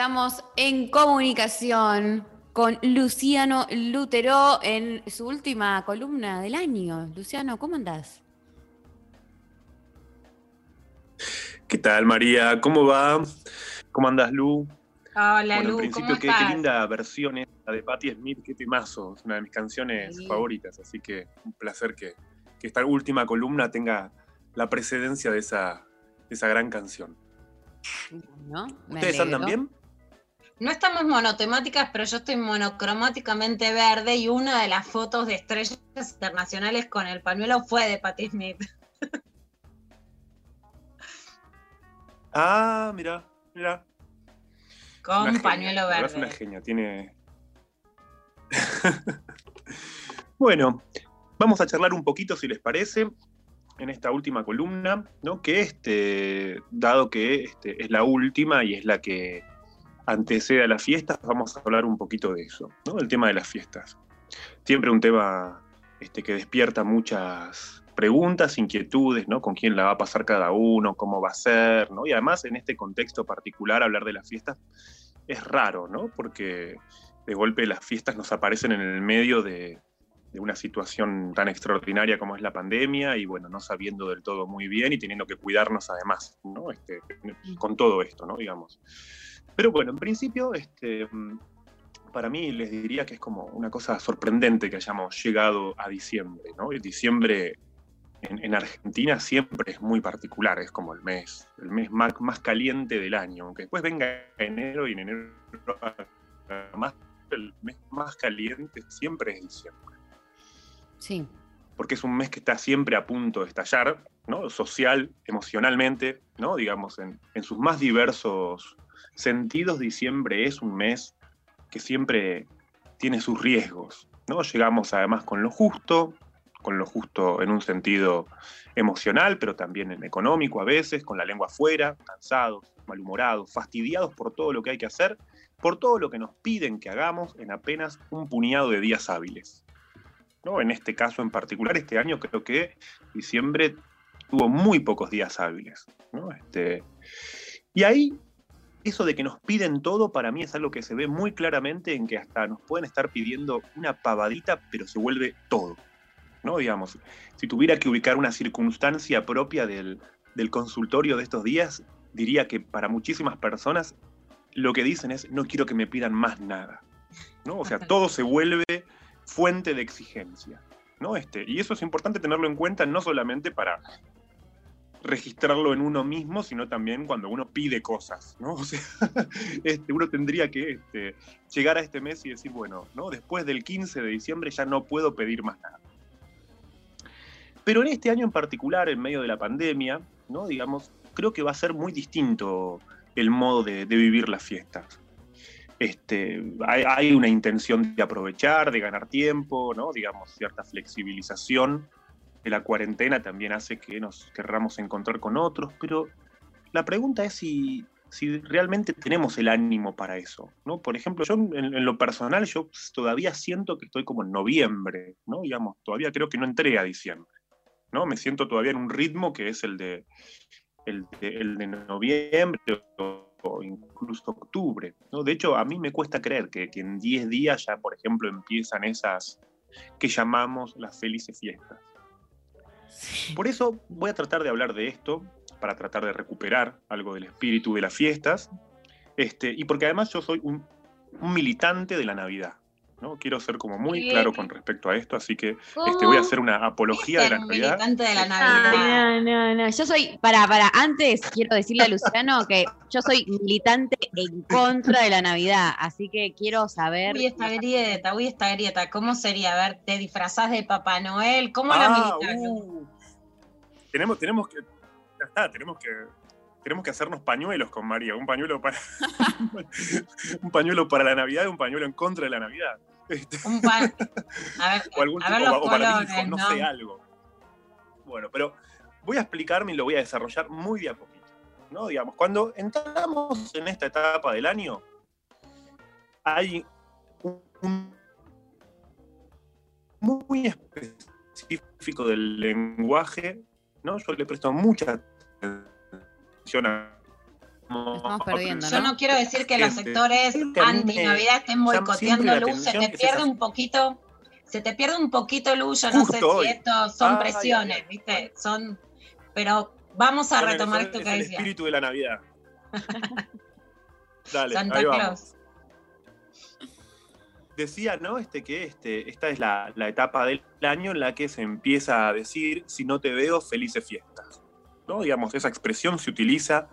Estamos en comunicación con Luciano Lutero en su última columna del año. Luciano, ¿cómo andás? ¿Qué tal, María? ¿Cómo va? ¿Cómo andas, Lu? Hola, bueno, Lu, en principio, ¿cómo qué, estás? qué linda versión es la de Patti Smith, qué temazo, es una de mis canciones Sí. favoritas, así que un placer que, que esta última columna tenga la precedencia de esa, de esa gran canción. ¿Ustedes andan alegro. bien? No estamos monotemáticas, pero yo estoy monocromáticamente verde y una de las fotos de estrellas internacionales con el pañuelo fue de Patti Smith. <laughs> Ah, mira, mira. Con Una pañuelo verde. Es una genia, tiene... <laughs> bueno, vamos a charlar un poquito, si les parece, en esta última columna, ¿no? Que este, dado que este, es la última y es la que antecede a las fiestas, vamos a hablar un poquito de eso, ¿no? El tema de las fiestas. Siempre un tema este, que despierta muchas preguntas, inquietudes, ¿no? Con quién la va a pasar cada uno, cómo va a ser, ¿no? Y además en este contexto particular hablar de las fiestas es raro, ¿no? Porque de golpe las fiestas nos aparecen en el medio de, de una situación tan extraordinaria como es la pandemia y bueno, no sabiendo del todo muy bien y teniendo que cuidarnos además, ¿no? Este, con todo esto, ¿no? Digamos. Pero bueno, en principio, este, para mí les diría que es como una cosa sorprendente que hayamos llegado a diciembre, ¿no? El diciembre en, en Argentina siempre es muy particular, es como el mes, el mes más, más caliente del año, aunque después venga enero y en enero más, el mes más caliente siempre es diciembre, Sí. porque es un mes que está siempre a punto de estallar, ¿no? Social, emocionalmente, ¿no? Digamos, en, en sus más diversos sentidos, diciembre es un mes que siempre tiene sus riesgos, ¿no? Llegamos además con lo justo, con lo justo en un sentido emocional, pero también en económico a veces, con la lengua afuera, cansados, malhumorados, fastidiados por todo lo que hay que hacer, por todo lo que nos piden que hagamos en apenas un puñado de días hábiles. ¿no? En este caso en particular, este año creo que diciembre tuvo muy pocos días hábiles. ¿no? Este, y ahí, eso de que nos piden todo, para mí es algo que se ve muy claramente en que hasta nos pueden estar pidiendo una pavadita, pero se vuelve todo. ¿no? Digamos, si tuviera que ubicar una circunstancia propia del, del consultorio de estos días, diría que para muchísimas personas lo que dicen es no quiero que me pidan más nada. ¿no? O sea, todo se vuelve fuente de exigencia. ¿no? Este, y eso es importante tenerlo en cuenta no solamente para registrarlo en uno mismo, sino también cuando uno pide cosas, ¿no? <laughs> O sea, este, uno tendría que este, llegar a este mes y decir, bueno, ¿no? después del 15 de diciembre ya no puedo pedir más nada. Pero en este año en particular, en medio de la pandemia, ¿no? Digamos, creo que va a ser muy distinto el modo de, vivir las fiestas. Este, hay, hay, una intención de aprovechar, de ganar tiempo, ¿no? digamos, cierta flexibilización la cuarentena también hace que nos querramos encontrar con otros, pero la pregunta es si, realmente tenemos el ánimo para eso. ¿no? Por ejemplo, yo en, lo personal, yo todavía siento que estoy como en noviembre, ¿no? digamos, todavía creo que no entré a diciembre. ¿no? Me siento todavía en un ritmo que es el de, el de, el de noviembre o incluso octubre. ¿no? De hecho, a mí me cuesta creer que, que en 10 días ya, por ejemplo, empiezan esas que llamamos las felices fiestas. Por eso voy a tratar de hablar de esto, para tratar de recuperar algo del espíritu de las fiestas, este, y porque además yo soy un, un militante de la Navidad. ¿No? Quiero ser como muy claro con respecto a esto, así que este, voy a hacer una apología de la Navidad. militante de la Ay, Navidad. no, no, no. Yo soy, para, para, antes quiero decirle a Luciano que yo soy militante en contra de la Navidad, así que quiero saber. Uy, esta grieta, uy, esta grieta. ¿Cómo sería? A ver, te disfrazás de Papá Noel. ¿Cómo Ah, la militas? uh. tenemos, tenemos que. Ya está, tenemos que. Tenemos que hacernos pañuelos con María, un pañuelo para <laughs> un pañuelo para la Navidad y un pañuelo en contra de la Navidad. Este, Un pan. A ver, <laughs> o algún a ver tipo, los o para hijos, no, ¿no? sé, algo. Bueno, pero voy a explicarme y lo voy a desarrollar muy de a poquito. ¿no? Digamos, cuando entramos en esta etapa del año, hay un, un muy específico del lenguaje, ¿no? Yo le presto mucha atención Estamos perdiendo, Yo no quiero decir que los Este, sectores anti-Navidad estén boicoteando luz, se te pierde un poquito, se te pierde un poquito luz, yo no sé hoy. si esto son presiones. ¿viste? Son, pero vamos a retomar esto es que el decía. espíritu de la Navidad. <laughs> Dale, Santa ahí vamos. Claus. Decía, ¿no? Este, que este, esta es la, la etapa del año en la que se empieza a decir, si no te veo, felices fiestas. ¿No? Digamos, esa expresión se utiliza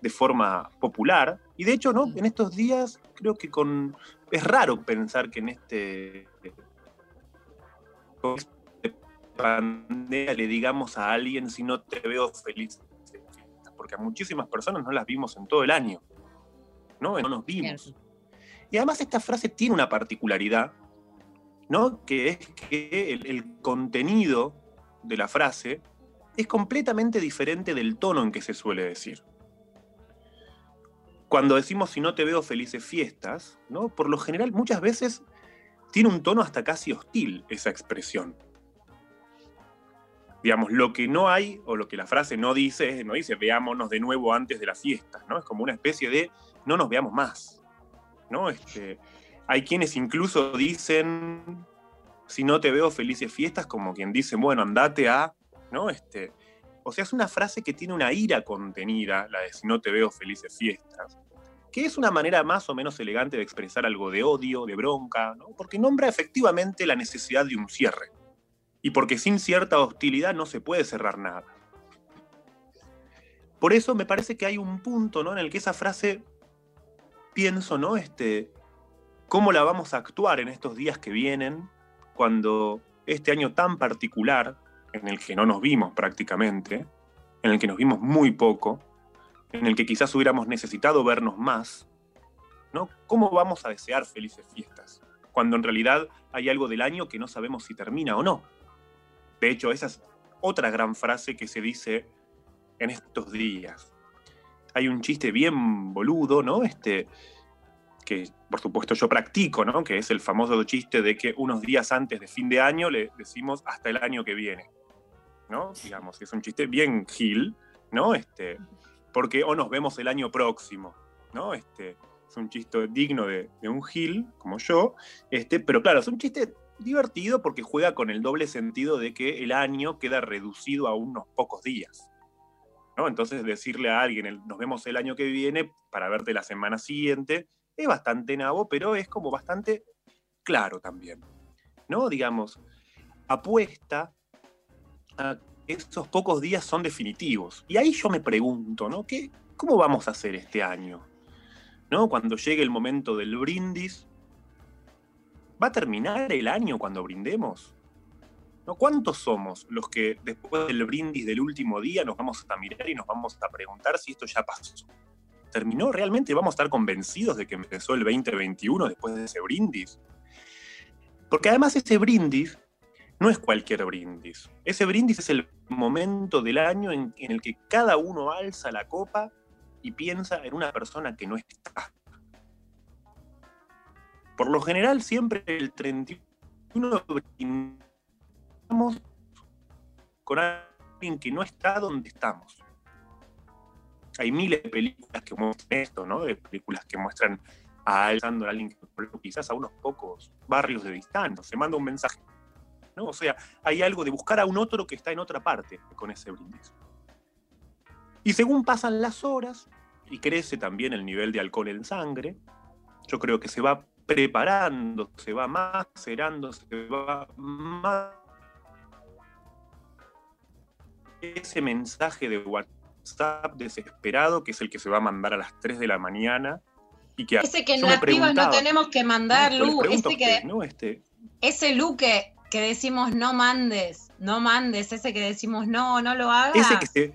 de forma popular. Y de hecho, ¿no? En estos días creo que con. Es raro pensar que en este. este pandemia le digamos a alguien si no te veo feliz. Porque a muchísimas personas no las vimos en todo el año. ¿No? No nos vimos. Y además esta frase tiene una particularidad, ¿no? Que es que el, el contenido de la frase es completamente diferente del tono en que se suele decir. Cuando decimos si no te veo felices fiestas, ¿no? Por lo general muchas veces tiene un tono hasta casi hostil esa expresión. Digamos, lo que no hay, o lo que la frase no dice, es- no dice veámonos de nuevo antes de las fiestas, ¿no? Es como una especie de no nos veamos más. ¿no? Este, hay quienes incluso dicen, si no te veo felices fiestas, como quien dice, bueno, andate a, ¿no? Este, o sea, es una frase que tiene una ira contenida, la de si no te veo felices fiestas, que es una manera más o menos elegante de expresar algo de odio, de bronca, ¿no? porque nombra efectivamente la necesidad de un cierre, y porque sin cierta hostilidad no se puede cerrar nada. Por eso me parece que hay un punto ¿no? en el que esa frase pienso, ¿no? Este, cómo la vamos a actuar en estos días que vienen, cuando este año tan particular, en el que no nos vimos prácticamente, en el que nos vimos muy poco, en el que quizás hubiéramos necesitado vernos más, ¿no? ¿Cómo vamos a desear felices fiestas? Cuando en realidad hay algo del año que no sabemos si termina o no. De hecho, esa es otra gran frase que se dice en estos días hay un chiste bien boludo, ¿no? Este, que por supuesto yo practico, ¿no? Que es el famoso chiste de que unos días antes de fin de año le decimos hasta el año que viene, ¿no? Digamos, es un chiste bien gil, ¿no? Este, porque o nos vemos el año próximo, ¿no? Este, es un chiste digno de, un gil, como yo, este, pero claro, es un chiste divertido porque juega con el doble sentido de que el año queda reducido a unos pocos días. ¿no? Entonces decirle a alguien, el- nos vemos el año que viene para verte la semana siguiente, es bastante nabo, pero es como bastante claro también. ¿No? Digamos, apuesta a esos pocos días son definitivos. Y ahí yo me pregunto, ¿no? ¿Qué, ¿Cómo vamos a hacer este año? ¿No? Cuando llegue el momento del brindis, ¿va a terminar el año cuando brindemos? ¿No? ¿Cuántos somos los que después del brindis del último día nos vamos a mirar y nos vamos a preguntar si esto ya pasó? ¿Terminó? ¿Realmente vamos a estar convencidos de que empezó el 2021 después de ese brindis? Porque además ese brindis no es cualquier brindis. Ese brindis es el momento del año en, el que cada uno alza la copa y piensa en una persona que no está. Por lo general, siempre el 31 brindamos con alguien que no está donde estamos. Hay miles de películas que muestran esto, ¿no? De películas que muestran a a alguien quizás a unos pocos barrios de distancia, se manda un mensaje. ¿No? O sea, hay algo de buscar a un otro que está en otra parte con ese brindis. Y según pasan las horas y crece también el nivel de alcohol en sangre, yo creo que se va preparando, se va macerando, se va más ese mensaje de WhatsApp desesperado que es el que se va a mandar a las 3 de la mañana y que Ese que las pibas no tenemos que mandar, Lu, ese que. Este, ese Lu que, que decimos no mandes, no mandes, ese que decimos no, no lo hagas. ese que se,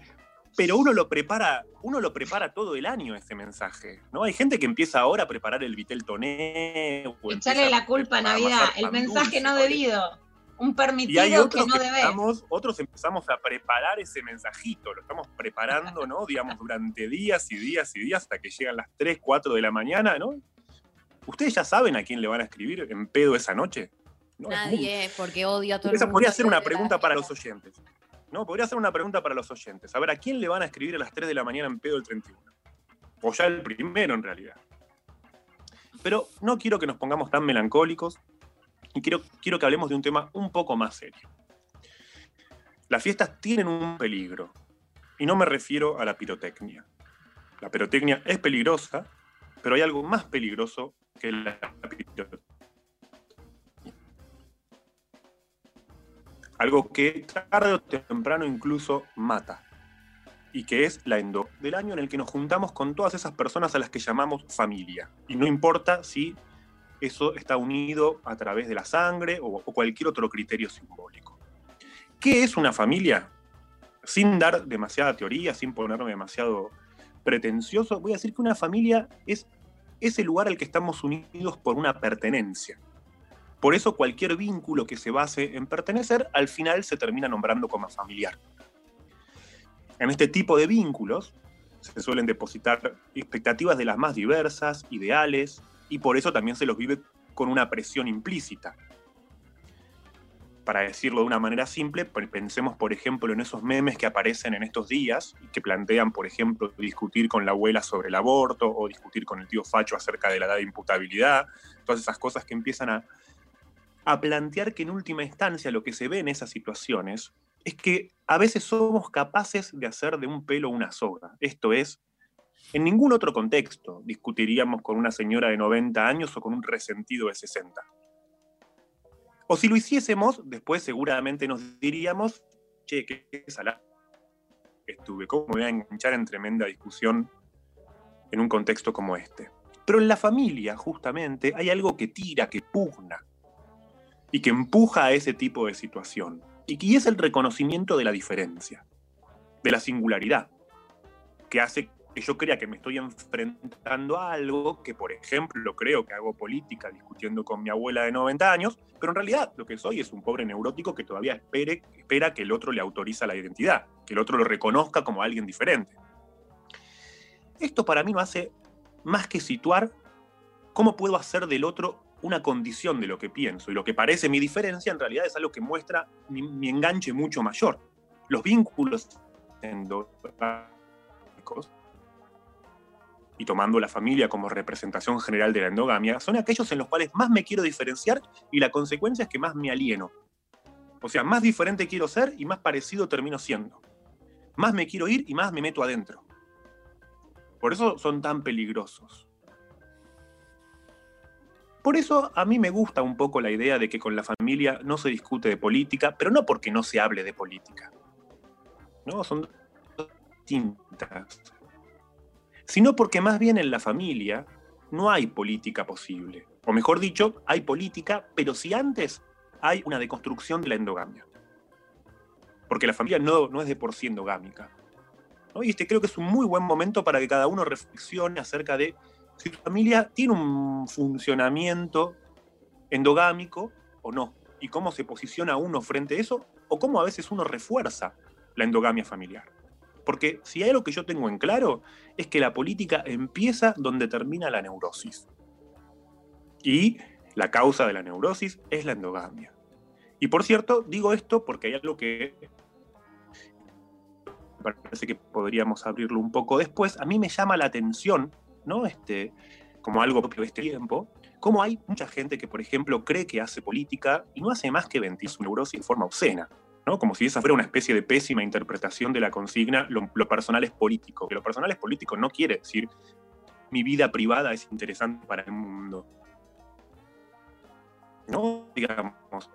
pero uno lo prepara, uno lo prepara todo el año ese mensaje, ¿no? Hay gente que empieza ahora a preparar el vitel toné Echarle la culpa a Navidad, el mensaje dulce, no debido, un Y hay permitido otros que no debes. empezamos, otros empezamos a preparar ese mensajito, lo estamos preparando, ¿no? Digamos, durante días y días y días hasta que llegan las 3, 4 de la mañana, ¿no? ¿Ustedes ya saben a quién le van a escribir en pedo esa noche? No, es muy- Nadie, porque odio a todo el Esa mundo. podría ser una pregunta para los oyentes. No, podría ser una pregunta para los oyentes. A ver, ¿a quién le van a escribir a las 3 de la mañana en pedo el 31? o ya el primero en realidad. Pero no quiero que nos pongamos tan melancólicos y quiero, quiero que hablemos de un tema un poco más serio. Las fiestas tienen un peligro, y no me refiero a la pirotecnia. La pirotecnia es peligrosa, pero hay algo más peligroso que la pirotecnia. Algo que tarde o temprano incluso mata. Y que es la endo del año en el que nos juntamos con todas esas personas a las que llamamos familia. Y no importa si eso está unido a través de la sangre o, o cualquier otro criterio simbólico. ¿Qué es una familia? Sin dar demasiada teoría, sin ponerme demasiado pretencioso, voy a decir que una familia es ese lugar al que estamos unidos por una pertenencia. Por eso cualquier vínculo que se base en pertenecer, al final se termina nombrando como familiar. En este tipo de vínculos se suelen depositar expectativas de las más diversas, ideales, y por eso también se los vive con una presión implícita. Para decirlo de una manera simple, pensemos por ejemplo en esos memes que aparecen en estos días y que plantean, por ejemplo, discutir con la abuela sobre el aborto o discutir con el tío Facho acerca de la edad de imputabilidad, todas esas cosas que empiezan a, a plantear que en última instancia lo que se ve en esas situaciones es que a veces somos capaces de hacer de un pelo una soga. Esto es, en ningún otro contexto discutiríamos con una señora de 90 años o con un resentido de 60. O si lo hiciésemos, después seguramente nos diríamos, che, qué salada estuve, ¿cómo me voy a enganchar en tremenda discusión en un contexto como este? Pero en la familia, justamente, hay algo que tira, que pugna, y que empuja a ese tipo de situación. Y es el reconocimiento de la diferencia, de la singularidad, que hace que yo crea que me estoy enfrentando a algo que, por ejemplo, creo que hago política discutiendo con mi abuela de 90 años, pero en realidad lo que soy es un pobre neurótico que todavía espera que el otro le autoriza la identidad, que el otro lo reconozca como alguien diferente. Esto para mí no hace más que situar cómo puedo hacer del otro una condición de lo que pienso. Y lo que parece mi diferencia en realidad es algo que muestra mi, mi enganche mucho mayor. Los vínculos endogásicos y tomando la familia como representación general de la endogamia, son aquellos en los cuales más me quiero diferenciar y la consecuencia es que más me alieno. O sea, más diferente quiero ser y más parecido termino siendo. Más me quiero ir y más me meto adentro. Por eso son tan peligrosos. Por eso a mí me gusta un poco la idea de que con la familia no se discute de política, pero no porque no se hable de política. No, son distintas. Sino porque más bien en la familia no hay política posible. O mejor dicho, hay política, pero si antes hay una deconstrucción de la endogamia. Porque la familia no, no es de por sí endogámica. Y este creo que es un muy buen momento para que cada uno reflexione acerca de si tu familia tiene un funcionamiento endogámico o no, y cómo se posiciona uno frente a eso, o cómo a veces uno refuerza la endogamia familiar. Porque si hay algo que yo tengo en claro, es que la política empieza donde termina la neurosis. Y la causa de la neurosis es la endogamia. Y por cierto, digo esto porque hay algo que parece que podríamos abrirlo un poco después. A mí me llama la atención ¿no? Este, como algo propio de este tiempo, como hay mucha gente que, por ejemplo, cree que hace política y no hace más que ventir su neurosis de forma obscena, ¿no? Como si esa fuera una especie de pésima interpretación de la consigna, lo, lo personal es político, que lo personal es político no quiere decir mi vida privada es interesante para el mundo. ¿No? Digamos,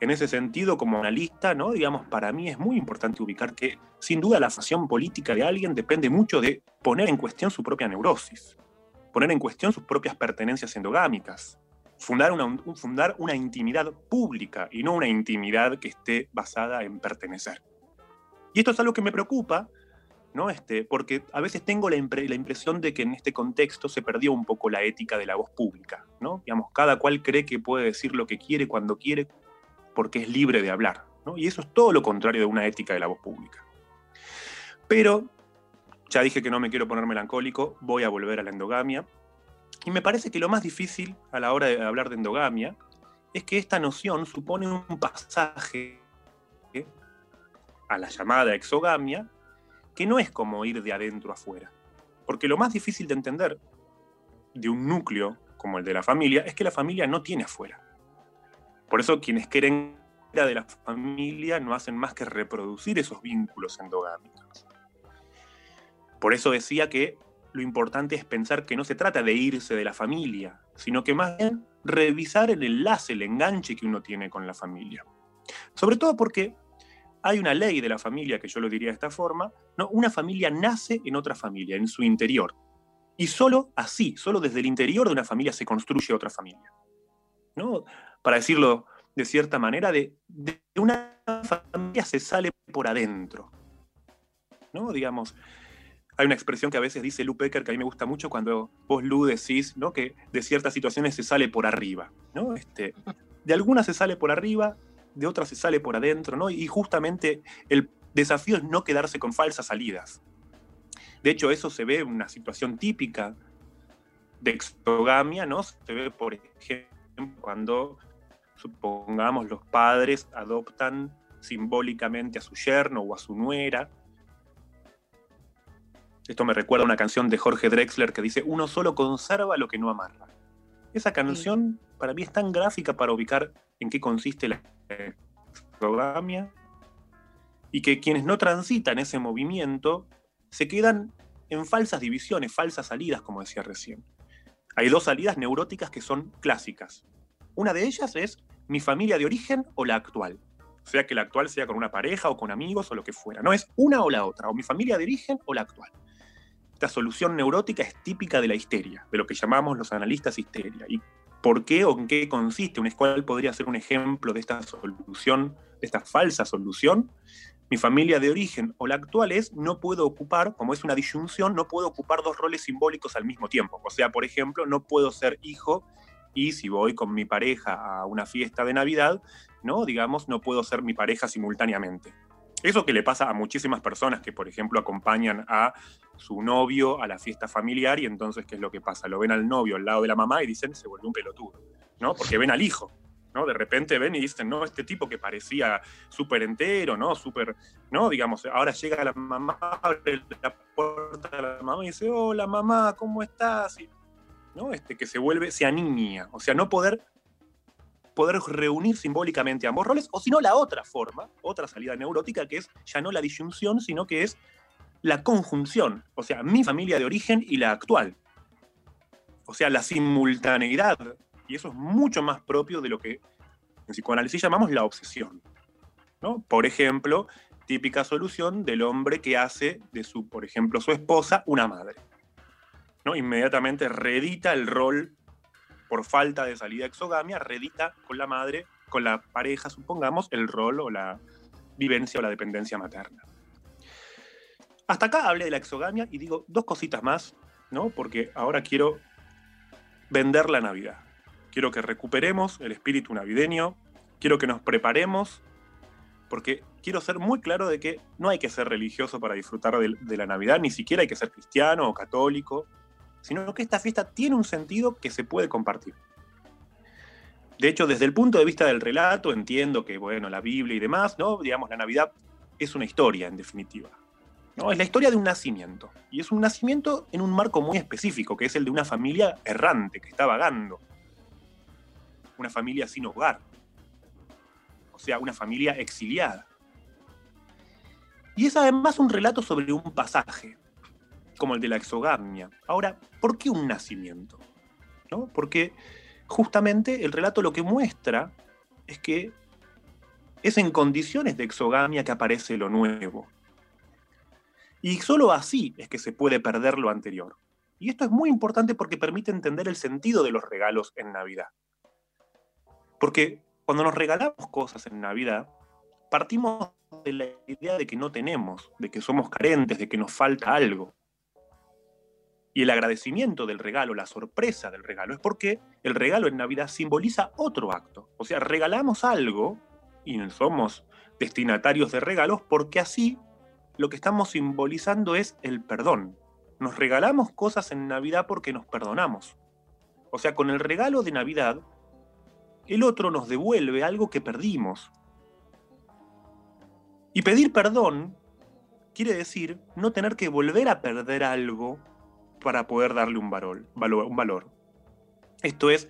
en ese sentido, como analista, ¿no? digamos, para mí es muy importante ubicar que, sin duda, la facción política de alguien depende mucho de poner en cuestión su propia neurosis, poner en cuestión sus propias pertenencias endogámicas, fundar una, fundar una intimidad pública y no una intimidad que esté basada en pertenecer. Y esto es algo que me preocupa, ¿no? Este, porque a veces tengo la, impre la, impresión de que en este contexto se perdió un poco la ética de la voz pública, ¿no? Digamos, cada cual cree que puede decir lo que quiere cuando quiere, porque es libre de hablar. ¿no? Y eso es todo lo contrario de una ética de la voz pública. Pero, ya dije que no me quiero poner melancólico, voy a volver a la endogamia. Y me parece que lo más difícil a la hora de hablar de endogamia es que esta noción supone un pasaje a la llamada exogamia que no es como ir de adentro afuera. Porque lo más difícil de entender de un núcleo como el de la familia es que la familia no tiene afuera. Por eso quienes quieren de la familia no hacen más que reproducir esos vínculos endogámicos. Por eso decía que lo importante es pensar que no se trata de irse de la familia, sino que más bien revisar el enlace, el enganche que uno tiene con la familia. Sobre todo porque hay una ley de la familia, que yo lo diría de esta forma, ¿no? una familia nace en otra familia, en su interior. Y solo así, solo desde el interior de una familia se construye otra familia. ¿no? Para decirlo de cierta manera, de, de una familia se sale por adentro. ¿no? Digamos, hay una expresión que a veces dice Lu Pecker que a mí me gusta mucho cuando vos, Lu, decís ¿no? que de ciertas situaciones se sale por arriba. ¿no? Este, de algunas se sale por arriba, de otras se sale por adentro, ¿no? y justamente el desafío es no quedarse con falsas salidas. De hecho, eso se ve en una situación típica de exogamia, ¿no? Se ve, por ejemplo, cuando, supongamos, los padres adoptan simbólicamente a su yerno o a su nuera, esto me recuerda a una canción de Jorge Drexler que dice, uno solo conserva lo que no amarra. Esa canción para mí es tan gráfica para ubicar en qué consiste la exogamia y que quienes no transitan ese movimiento se quedan en falsas divisiones, falsas salidas, como decía recién. Hay dos salidas neuróticas que son clásicas. Una de ellas es mi familia de origen o la actual. Sea que la actual sea con una pareja o con amigos o lo que fuera. No es una o la otra, o mi familia de origen o la actual. Esta solución neurótica es típica de la histeria, de lo que llamamos los analistas histeria. ¿Y por qué o en qué consiste? Un escual podría ser un ejemplo de esta solución, de esta falsa solución. Mi familia de origen o la actual es no puedo ocupar, como es una disyunción, no puedo ocupar dos roles simbólicos al mismo tiempo. O sea, por ejemplo, no puedo ser hijo y si voy con mi pareja a una fiesta de Navidad, ¿no? Digamos, no puedo ser mi pareja simultáneamente. Eso que le pasa a muchísimas personas que, por ejemplo, acompañan a su novio a la fiesta familiar y entonces, ¿qué es lo que pasa? Lo ven al novio al lado de la mamá y dicen, se volvió un pelotudo, ¿no? Porque ven al hijo, ¿no? De repente ven y dicen, no, este tipo que parecía súper entero, ¿no? Súper, ¿no? Digamos, ahora llega la mamá, abre la puerta de la mamá y dice, hola mamá, ¿cómo estás? Y, ¿no? Este, que se vuelve, se aniña, o sea, no poder poder reunir simbólicamente ambos roles, o si no, la otra forma, otra salida neurótica, que es ya no la disyunción, sino que es la conjunción, o sea, mi familia de origen y la actual. O sea, la simultaneidad. Y eso es mucho más propio de lo que en psicoanálisis llamamos la obsesión. ¿no? Por ejemplo, típica solución del hombre que hace de su, por ejemplo, su esposa una madre. ¿No? Inmediatamente reedita el rol por falta de salida exogamia, redita con la madre, con la pareja, supongamos, el rol o la vivencia o la dependencia materna. Hasta acá hablé de la exogamia y digo dos cositas más, ¿no? Porque ahora quiero vender la Navidad. Quiero que recuperemos el espíritu navideño, quiero que nos preparemos, porque quiero ser muy claro de que no hay que ser religioso para disfrutar de, de la Navidad, ni siquiera hay que ser cristiano o católico, sino que esta fiesta tiene un sentido que se puede compartir. De hecho, desde el punto de vista del relato, entiendo que, bueno, la Biblia y demás, ¿no? Digamos, la Navidad es una historia, en definitiva. ¿no? Es la historia de un nacimiento. Y es un nacimiento en un marco muy específico, que es el de una familia errante, que está vagando. Una familia sin hogar. O sea, una familia exiliada. Y es además un relato sobre un pasaje, como el de la exogamia. Ahora, ¿por qué un nacimiento? ¿No? Porque justamente el relato lo que muestra es que es en condiciones de exogamia que aparece lo nuevo. Y solo así es que se puede perder lo anterior. Y esto es muy importante porque permite entender el sentido de los regalos en Navidad. Porque cuando nos regalamos cosas en Navidad, partimos de la idea de que no tenemos, de que somos carentes, de que nos falta algo. Y el agradecimiento del regalo, la sorpresa del regalo, es porque el regalo en Navidad simboliza otro acto. O sea, regalamos algo y somos destinatarios de regalos porque así lo que estamos simbolizando es el perdón. Nos regalamos cosas en Navidad porque nos perdonamos. O sea, con el regalo de Navidad, el otro nos devuelve algo que perdimos. Y pedir perdón quiere decir no tener que volver a perder algo para poder darle un valor, un valor. Esto es,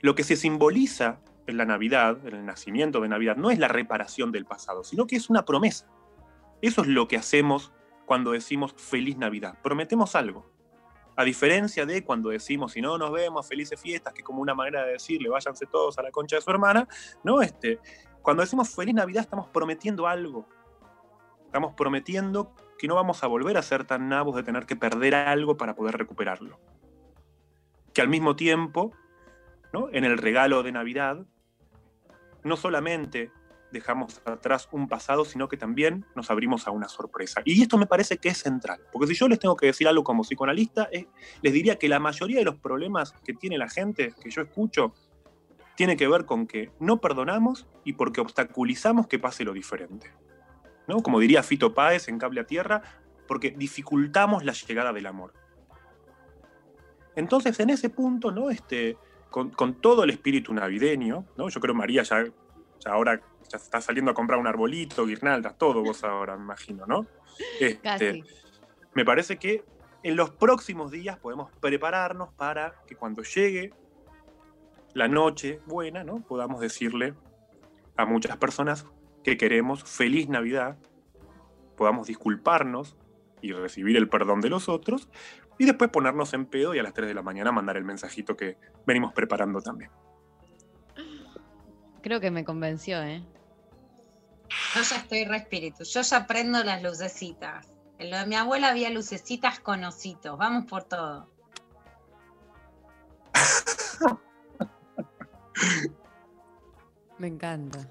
lo que se simboliza en la Navidad, en el nacimiento de Navidad, no es la reparación del pasado, sino que es una promesa. Eso es lo que hacemos cuando decimos feliz Navidad. Prometemos algo. A diferencia de cuando decimos, si no nos vemos, felices fiestas, que es como una manera de decirle, váyanse todos a la concha de su hermana, ¿no? Este, cuando decimos feliz Navidad estamos prometiendo algo. Estamos prometiendo que no vamos a volver a ser tan nabos de tener que perder algo para poder recuperarlo. Que al mismo tiempo, ¿no? en el regalo de Navidad, no solamente dejamos atrás un pasado, sino que también nos abrimos a una sorpresa. Y esto me parece que es central, porque si yo les tengo que decir algo como psicoanalista, eh, les diría que la mayoría de los problemas que tiene la gente, que yo escucho, tiene que ver con que no perdonamos y porque obstaculizamos que pase lo diferente. ¿No? Como diría Fito Páez en Cable a Tierra, porque dificultamos la llegada del amor. Entonces, en ese punto, ¿no? Este, con, con todo el espíritu navideño, ¿no? Yo creo María ya, ya ahora ya está saliendo a comprar un arbolito, guirnaldas, todo vos ahora, me imagino, ¿no? Este, Casi. me parece que en los próximos días podemos prepararnos para que cuando llegue la noche buena, ¿no? Podamos decirle a muchas personas que queremos feliz Navidad, podamos disculparnos y recibir el perdón de los otros, y después ponernos en pedo y a las 3 de la mañana mandar el mensajito que venimos preparando también. Creo que me convenció, ¿eh? Yo ya estoy re espíritu, yo ya prendo las lucecitas. En lo de mi abuela había lucecitas con ositos, vamos por todo. Me encanta.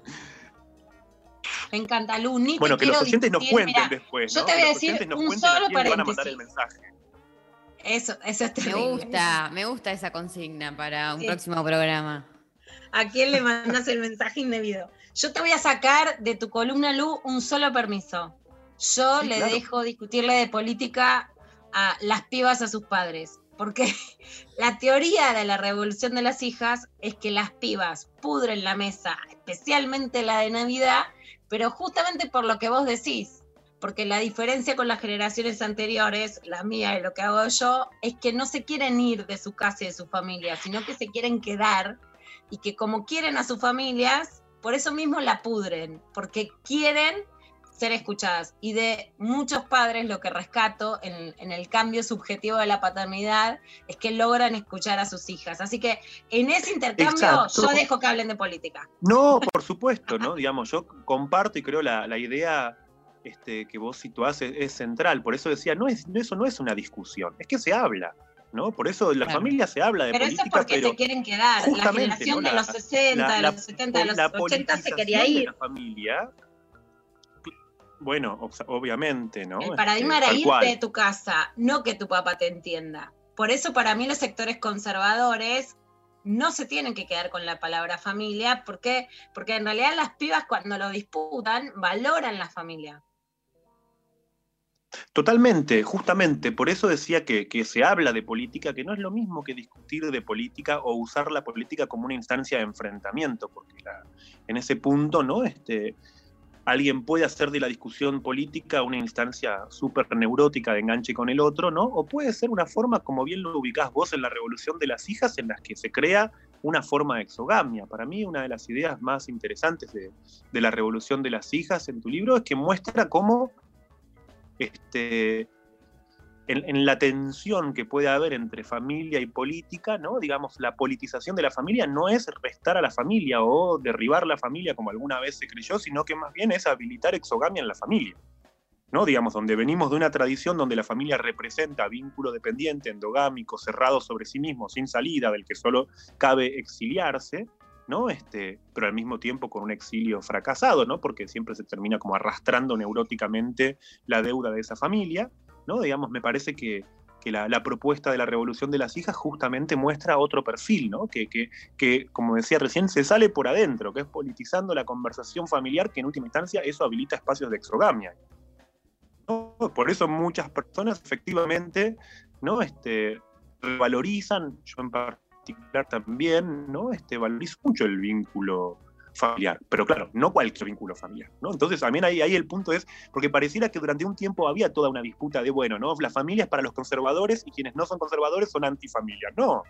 Me encanta, Lu, ni Bueno, que los oyentes nos cuenten después, Yo te voy a decir un solo quién le van a mandar el paréntesis. mensaje. Eso, eso es Me terrible. gusta, me gusta esa consigna para un Sí. próximo programa. ¿A quién le mandas el mensaje indebido? Yo te voy a sacar de tu columna, Lu, un solo permiso. Yo Sí, le claro. dejo discutirle de política a las pibas a sus padres. Porque <laughs> la teoría de la revolución de las hijas es que las pibas pudren la mesa, especialmente la de Navidad, pero justamente por lo que vos decís. Porque la diferencia con las generaciones anteriores, la mía y lo que hago yo, es que no se quieren ir de su casa y de su familia, sino que se quieren quedar y que como quieren a sus familias, por eso mismo la pudren, porque quieren ser escuchadas. Y de muchos padres lo que rescato en, en el cambio subjetivo de la paternidad es que logran escuchar a sus hijas. Así que en ese intercambio Exacto. yo dejo que hablen de política. No, por supuesto, ¿no? Digamos, yo comparto y creo la, la idea este, que vos situás es, es central. Por eso decía, no es, eso no es una discusión, es que se habla, ¿no? Por eso la Claro. familia se habla de Pero eso es política, porque pero se quieren quedar. La generación ¿no? de los 60, la- de los 70, de los la 80 se quería de ir. la familia, bueno, obviamente, ¿no? El paradigma Este, era irte cual. de tu casa, no que tu papá te entienda. Por eso para mí los sectores conservadores no se tienen que quedar con la palabra familia, ¿por qué? Porque en realidad las pibas cuando lo disputan valoran la familia. Totalmente, justamente, por eso decía que, que se habla de política, que no es lo mismo que discutir de política o usar la política como una instancia de enfrentamiento, porque la- en ese punto, ¿no? Este, alguien puede hacer de la discusión política una instancia súper neurótica de enganche con el otro, ¿no? O puede ser una forma, como bien lo ubicás vos en la Revolución de las Hijas, en las que se crea una forma de exogamia. Para mí, una de las ideas más interesantes de, de la Revolución de las Hijas en tu libro es que muestra cómo este, en, la tensión que puede haber entre familia y política, ¿no? Digamos, la politización de la familia no es restar a la familia o derribar la familia como alguna vez se creyó, sino que más bien es habilitar exogamia en la familia. ¿no? Digamos, donde venimos de una tradición donde la familia representa vínculo dependiente, endogámico, cerrado sobre sí mismo, sin salida, del que solo cabe exiliarse, ¿no? Este, pero al mismo tiempo con un exilio fracasado, ¿no? Porque siempre se termina como arrastrando neuróticamente la deuda de esa familia, ¿no? Digamos, me parece que, que la, propuesta de la revolución de las hijas justamente muestra otro perfil, ¿no? Que, que, que, como decía recién, se sale por adentro, que es politizando la conversación familiar, que en última instancia eso habilita espacios de exogamia. Por eso muchas personas efectivamente, ¿no? Este, valorizan, yo en particular también, ¿no? Este, valorizo mucho el vínculo familiar. Pero claro, no cualquier vínculo familiar, ¿no? Entonces también ahí, ahí el punto es, porque pareciera que durante un tiempo había toda una disputa de, bueno, ¿no? La familia es para los conservadores y quienes no son conservadores son antifamilia. No,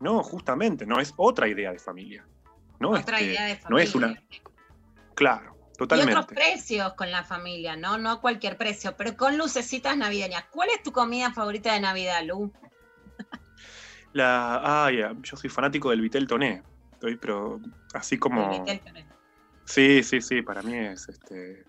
no, justamente, no, es otra idea de familia. No, Otra Este, idea de no es familia. una... Claro, Y totalmente. otros precios con la familia, ¿no? No cualquier precio, pero con lucecitas navideñas. ¿Cuál es tu comida favorita de Navidad, Lu? La, ah, yo soy fanático del Vitel Toné, estoy, pero así como... Sí, sí, sí, para mí es este...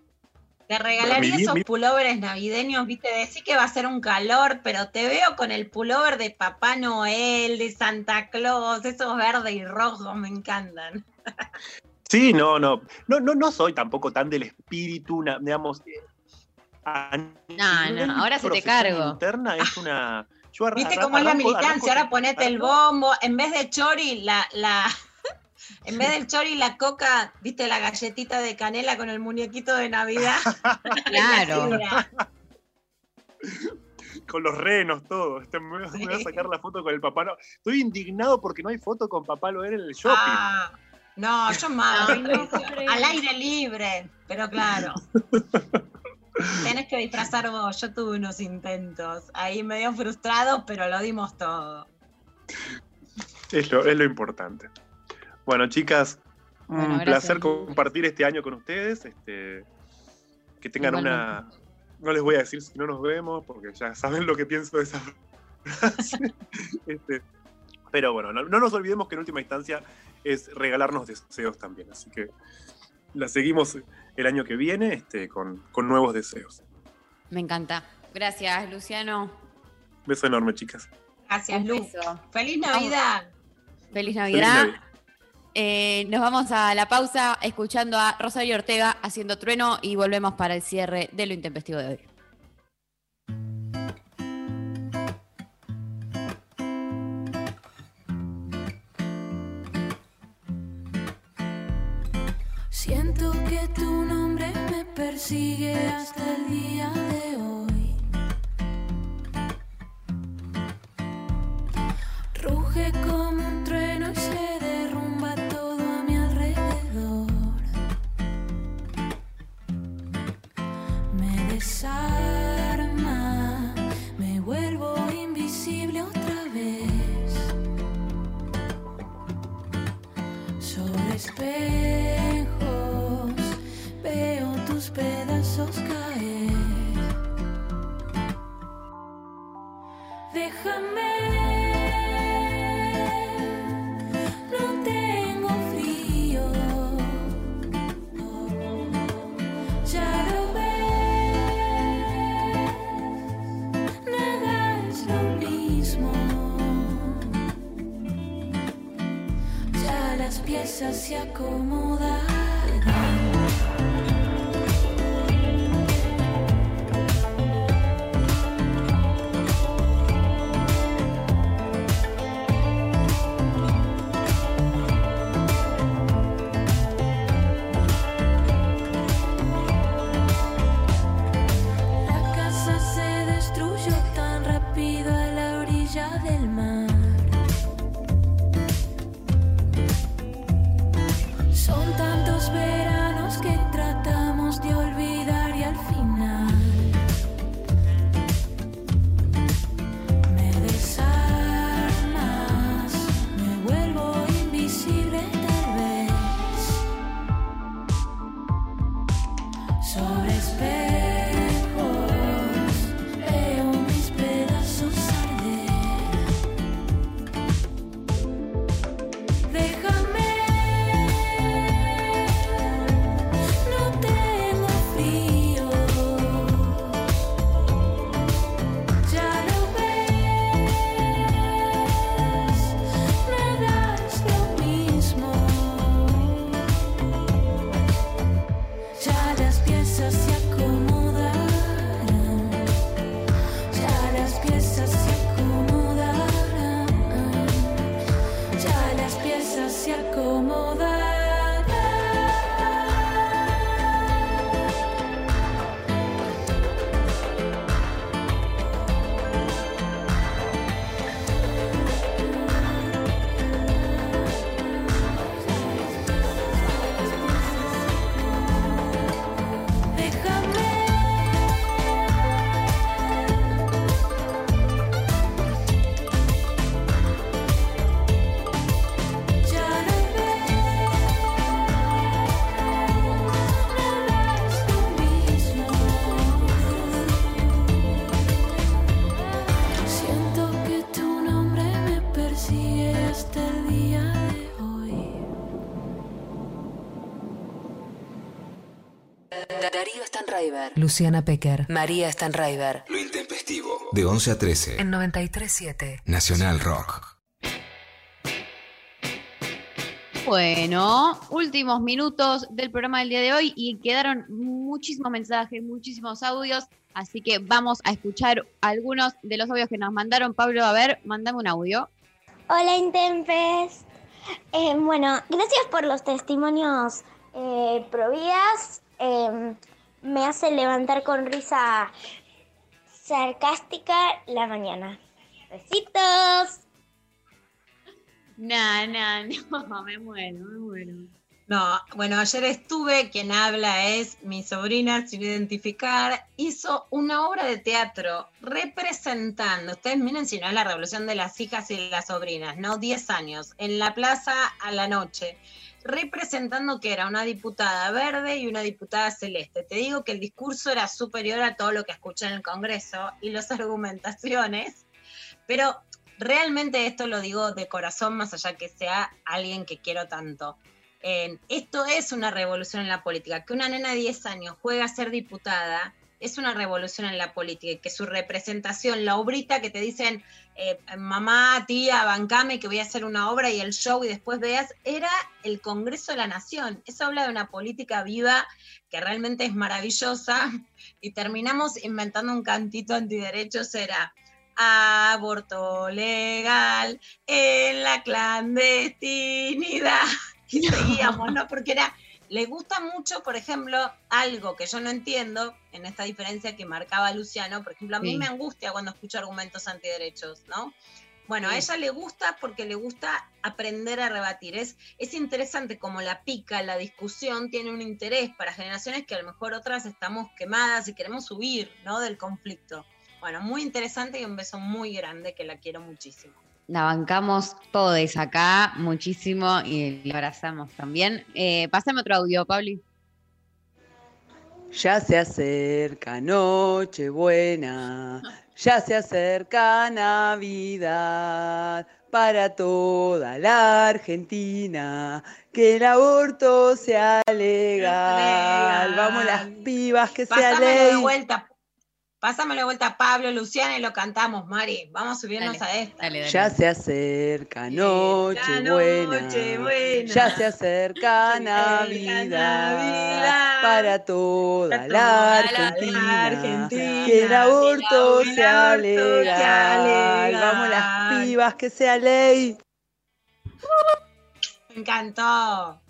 Te regalaría esos mi- pullovers navideños, viste, decir que va a ser un calor, pero te veo con el pullover de Papá Noel, de Santa Claus, esos verdes y rojos, me encantan. Sí, no, no, no, no, no soy tampoco tan del espíritu, na- digamos... eh, a No, no, ahora se te cargo. Interna es una... Yo arra- ¿Viste arra- cómo es la militancia? Ahora ponete el bombo, en vez de chori, la, la, en vez del chori, la coca, viste la galletita de canela con el muñequito de Navidad. <laughs> Claro. <laughs> Con los renos, todo. Este, me, voy a- me voy a sacar la foto con el papá Noel. Estoy indignado porque no hay foto con papá Noel en el shopping. ah, no, yo <laughs> más. No al aire libre, pero claro. Tenés que disfrazar vos, yo tuve unos intentos, ahí medio frustrados, pero lo dimos todo. Es lo, es lo importante. Bueno, chicas, un gracias, placer compartir este año con ustedes. Este, que tengan una. No les voy a decir si no nos vemos, porque ya saben lo que pienso de esa frase. <laughs> Este, pero bueno, no, no nos olvidemos que en última instancia es regalarnos deseos también. Así que la seguimos el año que viene este, con, con nuevos deseos. Me encanta. Gracias, Luciano. Beso enorme, chicas. Gracias, Lu. Feliz Navidad. Feliz Feliz Navidad. Eh, nos vamos a la pausa escuchando a Rosario Ortega haciendo trueno y volvemos para el cierre de lo intempestivo de hoy. Siento que tu nombre me persigue hasta el día de hoy. Ruge como desarma, me vuelvo invisible otra vez. Sobre espejos veo tus pedazos caer. Déjame, se acomodan. Sobre espejos Luciana Pecker. María Stanraiver. Lo intempestivo. De 11 a 13. En 93.7. Nacional Rock. Bueno, últimos minutos del programa del día de hoy y quedaron muchísimos mensajes, muchísimos audios, así que vamos a escuchar algunos de los audios que nos mandaron. Pablo, a ver, mándame un audio. Hola Intempes. Eh, bueno, gracias por los testimonios eh, provías. Eh, me hace levantar con risa sarcástica la mañana. Besitos. No, no, <laughs> no, me muero, me muero. No, bueno, ayer estuve, quien habla es mi sobrina, sin identificar, hizo una obra de teatro representando, ustedes miren si no es la revolución de las hijas y las sobrinas, ¿no? 10 años, en la plaza a la noche, representando que era una diputada verde y una diputada celeste. Te digo que el discurso era superior a todo lo que escuché en el Congreso y las <laughs> argumentaciones, pero realmente esto lo digo de corazón, más allá que sea alguien que quiero tanto. Eh, esto es una revolución en la política. Que una nena de 10 años juegue a ser diputada es una revolución en la política y que su representación, la obrita que te dicen, eh, mamá, tía, bancame que voy a hacer una obra y el show y después veas, era el Congreso de la Nación. Eso habla de una política viva que realmente es maravillosa <laughs> y terminamos inventando un cantito antiderechos, era aborto legal en la clandestinidad. <laughs> Y seguíamos, ¿no? Porque era, le gusta mucho, por ejemplo, algo que yo no entiendo en esta diferencia que marcaba Luciano. Por ejemplo, a mí Sí. me angustia cuando escucho argumentos antiderechos, ¿no? Bueno, a ella le gusta porque le gusta aprender a rebatir. Es, es interesante como la pica, la discusión tiene un interés para generaciones que a lo mejor otras estamos quemadas y queremos huir, ¿no? Del conflicto. Bueno, muy interesante y un beso muy grande que la quiero muchísimo. La bancamos todos acá muchísimo y la abrazamos también. Eh, pásame otro audio, Pabli. Ya se acerca Nochebuena, ya se acerca Navidad para toda la Argentina, que el aborto sea legal. Vamos las pibas, que sea Pásamelo de ley. vuelta. Pásamelo de vuelta a Pablo, Luciana y lo cantamos, Mari. Vamos a subirnos a esta. Ya se acerca Nochebuena, Nochebuena. ya se acerca Navidad para toda la Argentina, que el aborto sea legal. Vamos las pibas, que sea ley. Me encantó.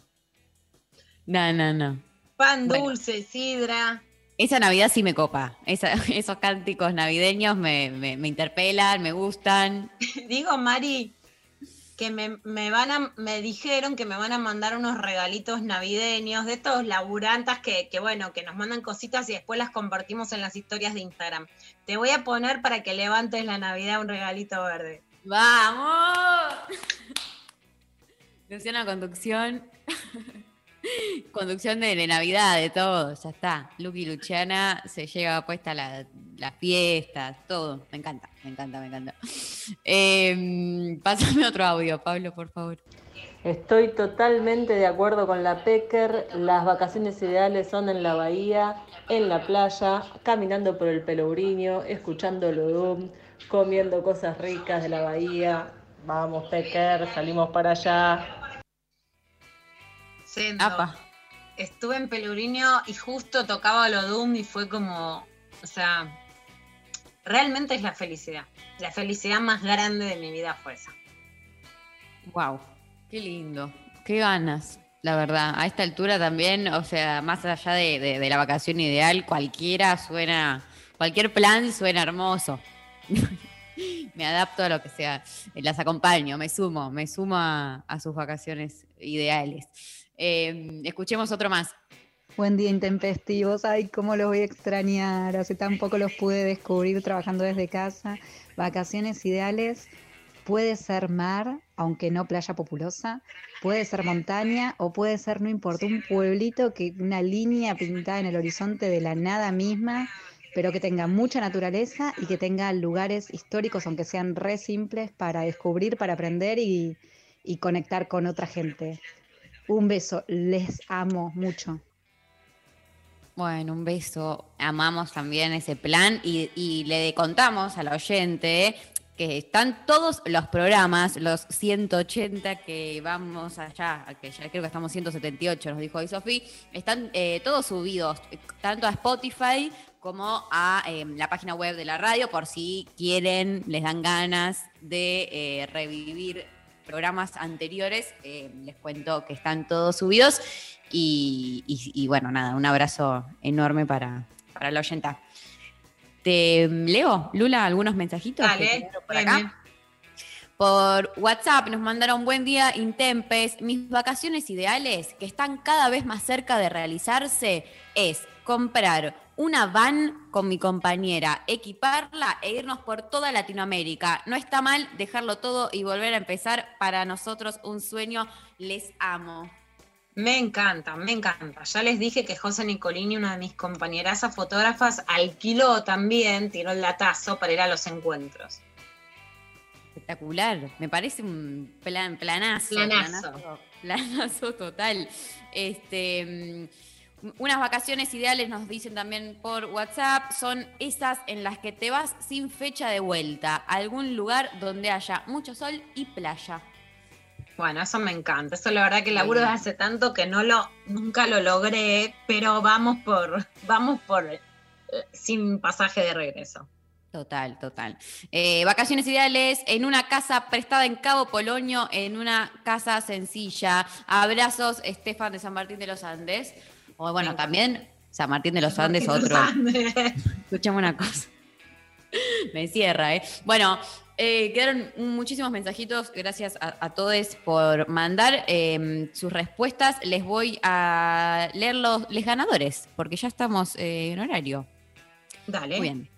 No, no, no. Pan Bueno. dulce, sidra. Esa Navidad sí me copa. Esa- <laughs> esos cánticos navideños me, me- me interpelan, me gustan. <laughs> Digo, Mari, que me, me van a, me dijeron que me van a mandar unos regalitos navideños de estos laburantas que, que, bueno, que nos mandan cositas y después las compartimos en las historias de Instagram. Te voy a poner para que levantes la Navidad un regalito verde. ¡Vamos! <laughs> Luciana, conducción. <laughs> conducción de, de Navidad, de todo, ya está. Lucky Luciana se lleva puesta la, la fiesta, todo. Me encanta, me encanta, me encanta. Eh, pásame otro audio, Pablo, por favor. Estoy totalmente de acuerdo con la Pecker. Las vacaciones ideales son en la bahía, en la playa, caminando por el Pelourinho, escuchando Lodum, comiendo cosas ricas de la bahía. Vamos, Pecker, salimos para allá. Estuve en Pelurinio y justo tocaba lo Doom y fue como, o sea, realmente es la felicidad. La felicidad más grande de mi vida fue esa. Wow, qué lindo, qué ganas, la verdad. A esta altura también, o sea, más allá de, de- de la vacación ideal, cualquiera suena, cualquier plan suena hermoso. <laughs> me adapto a lo que sea, las acompaño, me sumo, me sumo a, a sus vacaciones ideales. Eh, escuchemos otro más. Buen día intempestivos, ay, cómo los voy a extrañar, hace tan poco los pude descubrir trabajando desde casa. Vacaciones ideales, puede ser mar, aunque no playa populosa, puede ser montaña o puede ser, no importa, un pueblito que una línea pintada en el horizonte de la nada misma, pero que tenga mucha naturaleza y que tenga lugares históricos, aunque sean re simples, para descubrir, para aprender y conectar con otra gente. Un beso, les amo mucho. Bueno, un beso. Amamos también ese plan y, le contamos al oyente que están todos los programas, los 180 que vamos allá, que ya creo que estamos 178, nos dijo hoy Sofi, están eh, todos subidos, tanto a Spotify como a eh, la página web de la radio, por si quieren, les dan ganas de eh, revivir programas anteriores, eh, les cuento que están todos subidos y, y- y bueno, nada, un abrazo enorme para, para la oyenta. Te leo, Lula, algunos mensajitos. Dale, por acá. Por WhatsApp nos mandaron buen día, Intempes. Mis vacaciones ideales, que están cada vez más cerca de realizarse, es comprar una van con mi compañera, equiparla e irnos por toda Latinoamérica. No está mal dejarlo todo y volver a empezar. Para nosotros un sueño. Les amo. Me encanta, me encanta. Ya les dije que José Nicolini, una de mis compañeras fotógrafas, alquiló también, tiró el latazo para ir a los encuentros. Espectacular. Me parece un plan, planazo. Planazo. Planazo, <laughs> planazo total. Este. Unas vacaciones ideales nos dicen también por WhatsApp son esas en las que te vas sin fecha de vuelta a algún lugar donde haya mucho sol y playa. Bueno, eso me encanta. Eso la verdad que laburo desde hace tanto que no lo, nunca lo logré, pero vamos por, vamos por eh, sin pasaje de regreso. Total, total. Eh, vacaciones ideales en una casa prestada en Cabo Polonio, en una casa sencilla. Abrazos, Estefan de San Martín de los Andes. O bueno, también San Martín de los Andes, otro. <laughs> Escuchame una cosa. Me cierra, ¿eh? Bueno, eh, quedaron muchísimos mensajitos. Gracias a, a todos por mandar eh, sus respuestas. Les voy a leer los les ganadores, porque ya estamos eh, en horario. Dale. Muy bien.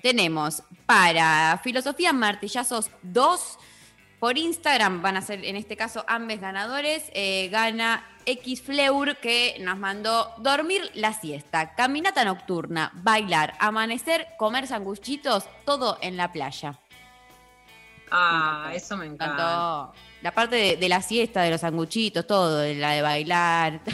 Tenemos para Filosofía Martillazos 2. Por Instagram van a ser, en este caso, ambos ganadores. Eh, gana X Fleur, que nos mandó dormir la siesta, caminata nocturna, bailar, amanecer, comer sanguchitos, todo en la playa. Ah, eso me encanta. La parte de, de la siesta, de los sanguchitos, todo, de la de bailar. <laughs>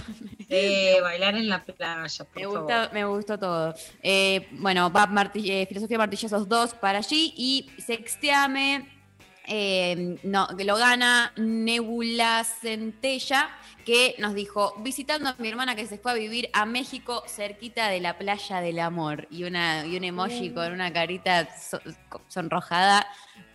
Sí, bailar en la playa, por Me, favor. gusta, me gustó todo. Eh, bueno, va Marti- eh, Filosofía Martillazos 2 para allí y Sexteame. Eh, no, lo gana Nebula Centella, que nos dijo, visitando a mi hermana que se fue a vivir a México, cerquita de la playa del amor. Y, una, y un emoji con una carita so- sonrojada.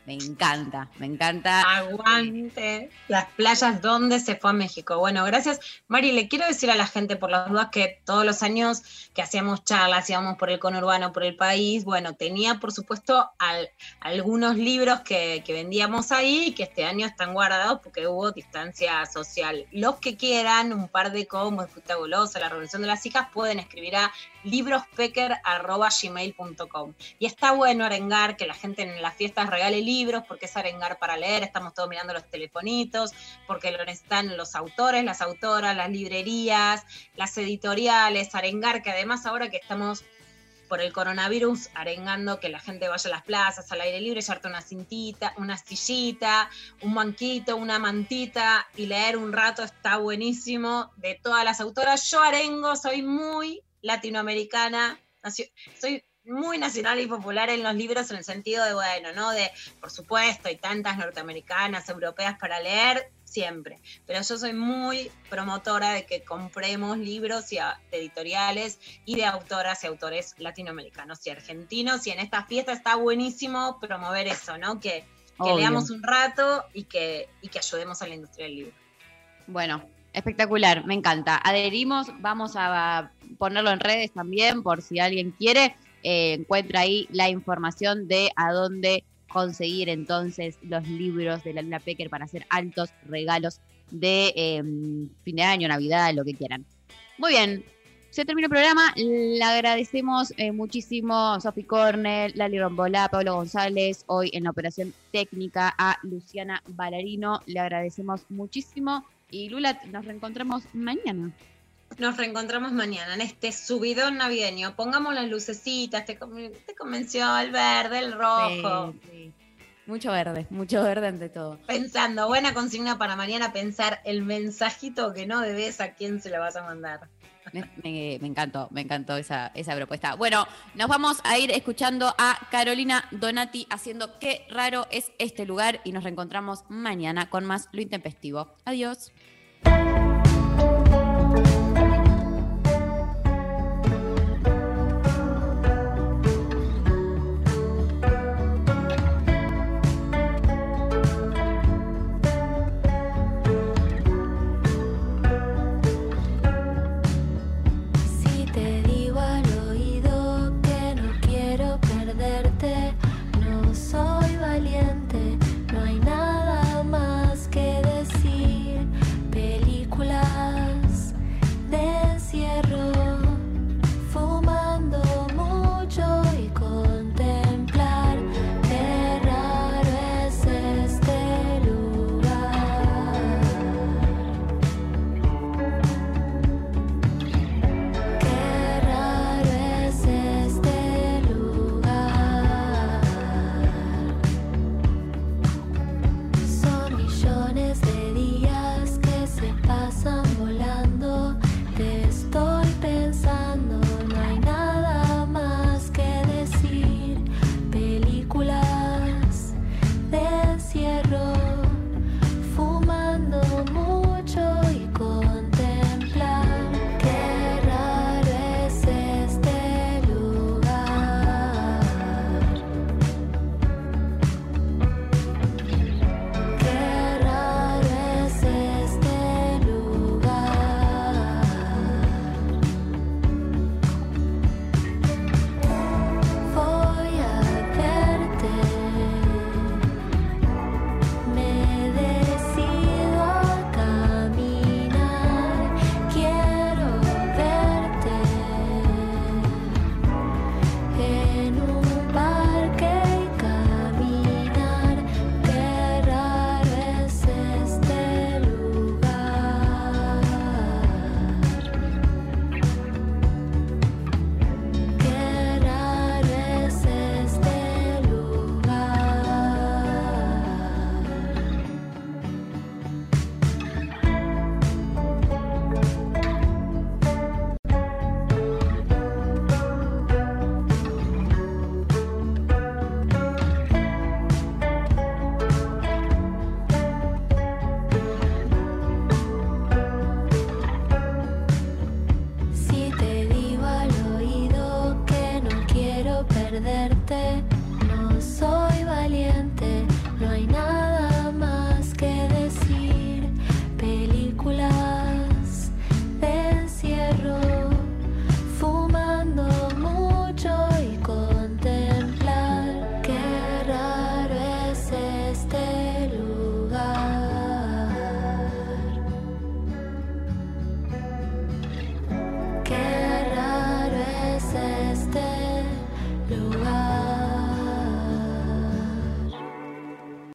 Me encanta, me encanta. Aguante las playas donde se fue a México. Bueno, gracias. Mari, le quiero decir a la gente por las dudas que todos los años que hacíamos charlas, íbamos por el conurbano, por el país, bueno, tenía por supuesto al- algunos libros que, vendíamos ahí y que este año están guardados porque hubo distancia social. Los que quieran, un par de combos, fruta golosa, la revolución de las hijas, pueden escribir a librospecker.gmail.com. Y está bueno arengar, que la gente en las fiestas regale libros, porque es arengar para leer, estamos todos mirando los telefonitos, porque lo necesitan los autores, las autoras, las librerías, las editoriales, arengar, que además ahora que estamos por el coronavirus, arengando que la gente vaya a las plazas, al aire libre, llevarte una cintita, una sillita, un banquito, una mantita y leer un rato está buenísimo. De todas las autoras, yo arengo, soy muy latinoamericana, soy muy nacional y popular en los libros en el sentido de, bueno, ¿no? De, por supuesto, hay tantas norteamericanas, europeas para leer, siempre. Pero yo soy muy promotora de que compremos libros y a- de editoriales y de autoras y autores latinoamericanos y argentinos. Y en esta fiesta está buenísimo promover eso, ¿no? Que, que leamos un rato y que, y que ayudemos a la industria del libro. Bueno, espectacular, me encanta. Adherimos, vamos a ponerlo en redes también por si alguien quiere. eh, encuentra ahí la información de a dónde conseguir entonces los libros de la Luna Pecker para hacer altos regalos de eh, fin de año, Navidad, lo que quieran. Muy bien, se terminó el programa. Le agradecemos eh, muchísimo a Sophie Cornell, Lali Rombolá, Pablo González, hoy en la operación técnica a Luciana Ballarino. Le agradecemos muchísimo. Y Lula, nos reencontramos mañana. Nos reencontramos mañana en este subidón navideño. Pongamos las lucecitas, te, con- te convenció el verde, el rojo. Sí, sí. Mucho verde, mucho verde ante todo. Pensando, buena consigna para mañana, pensar el mensajito que no debes a quién se lo vas a mandar. Me, me- me encantó, me encantó esa, esa propuesta. Bueno, nos vamos a ir escuchando a Carolina Donati haciendo qué raro es este lugar y nos reencontramos mañana con más Lo Intempestivo. Adiós.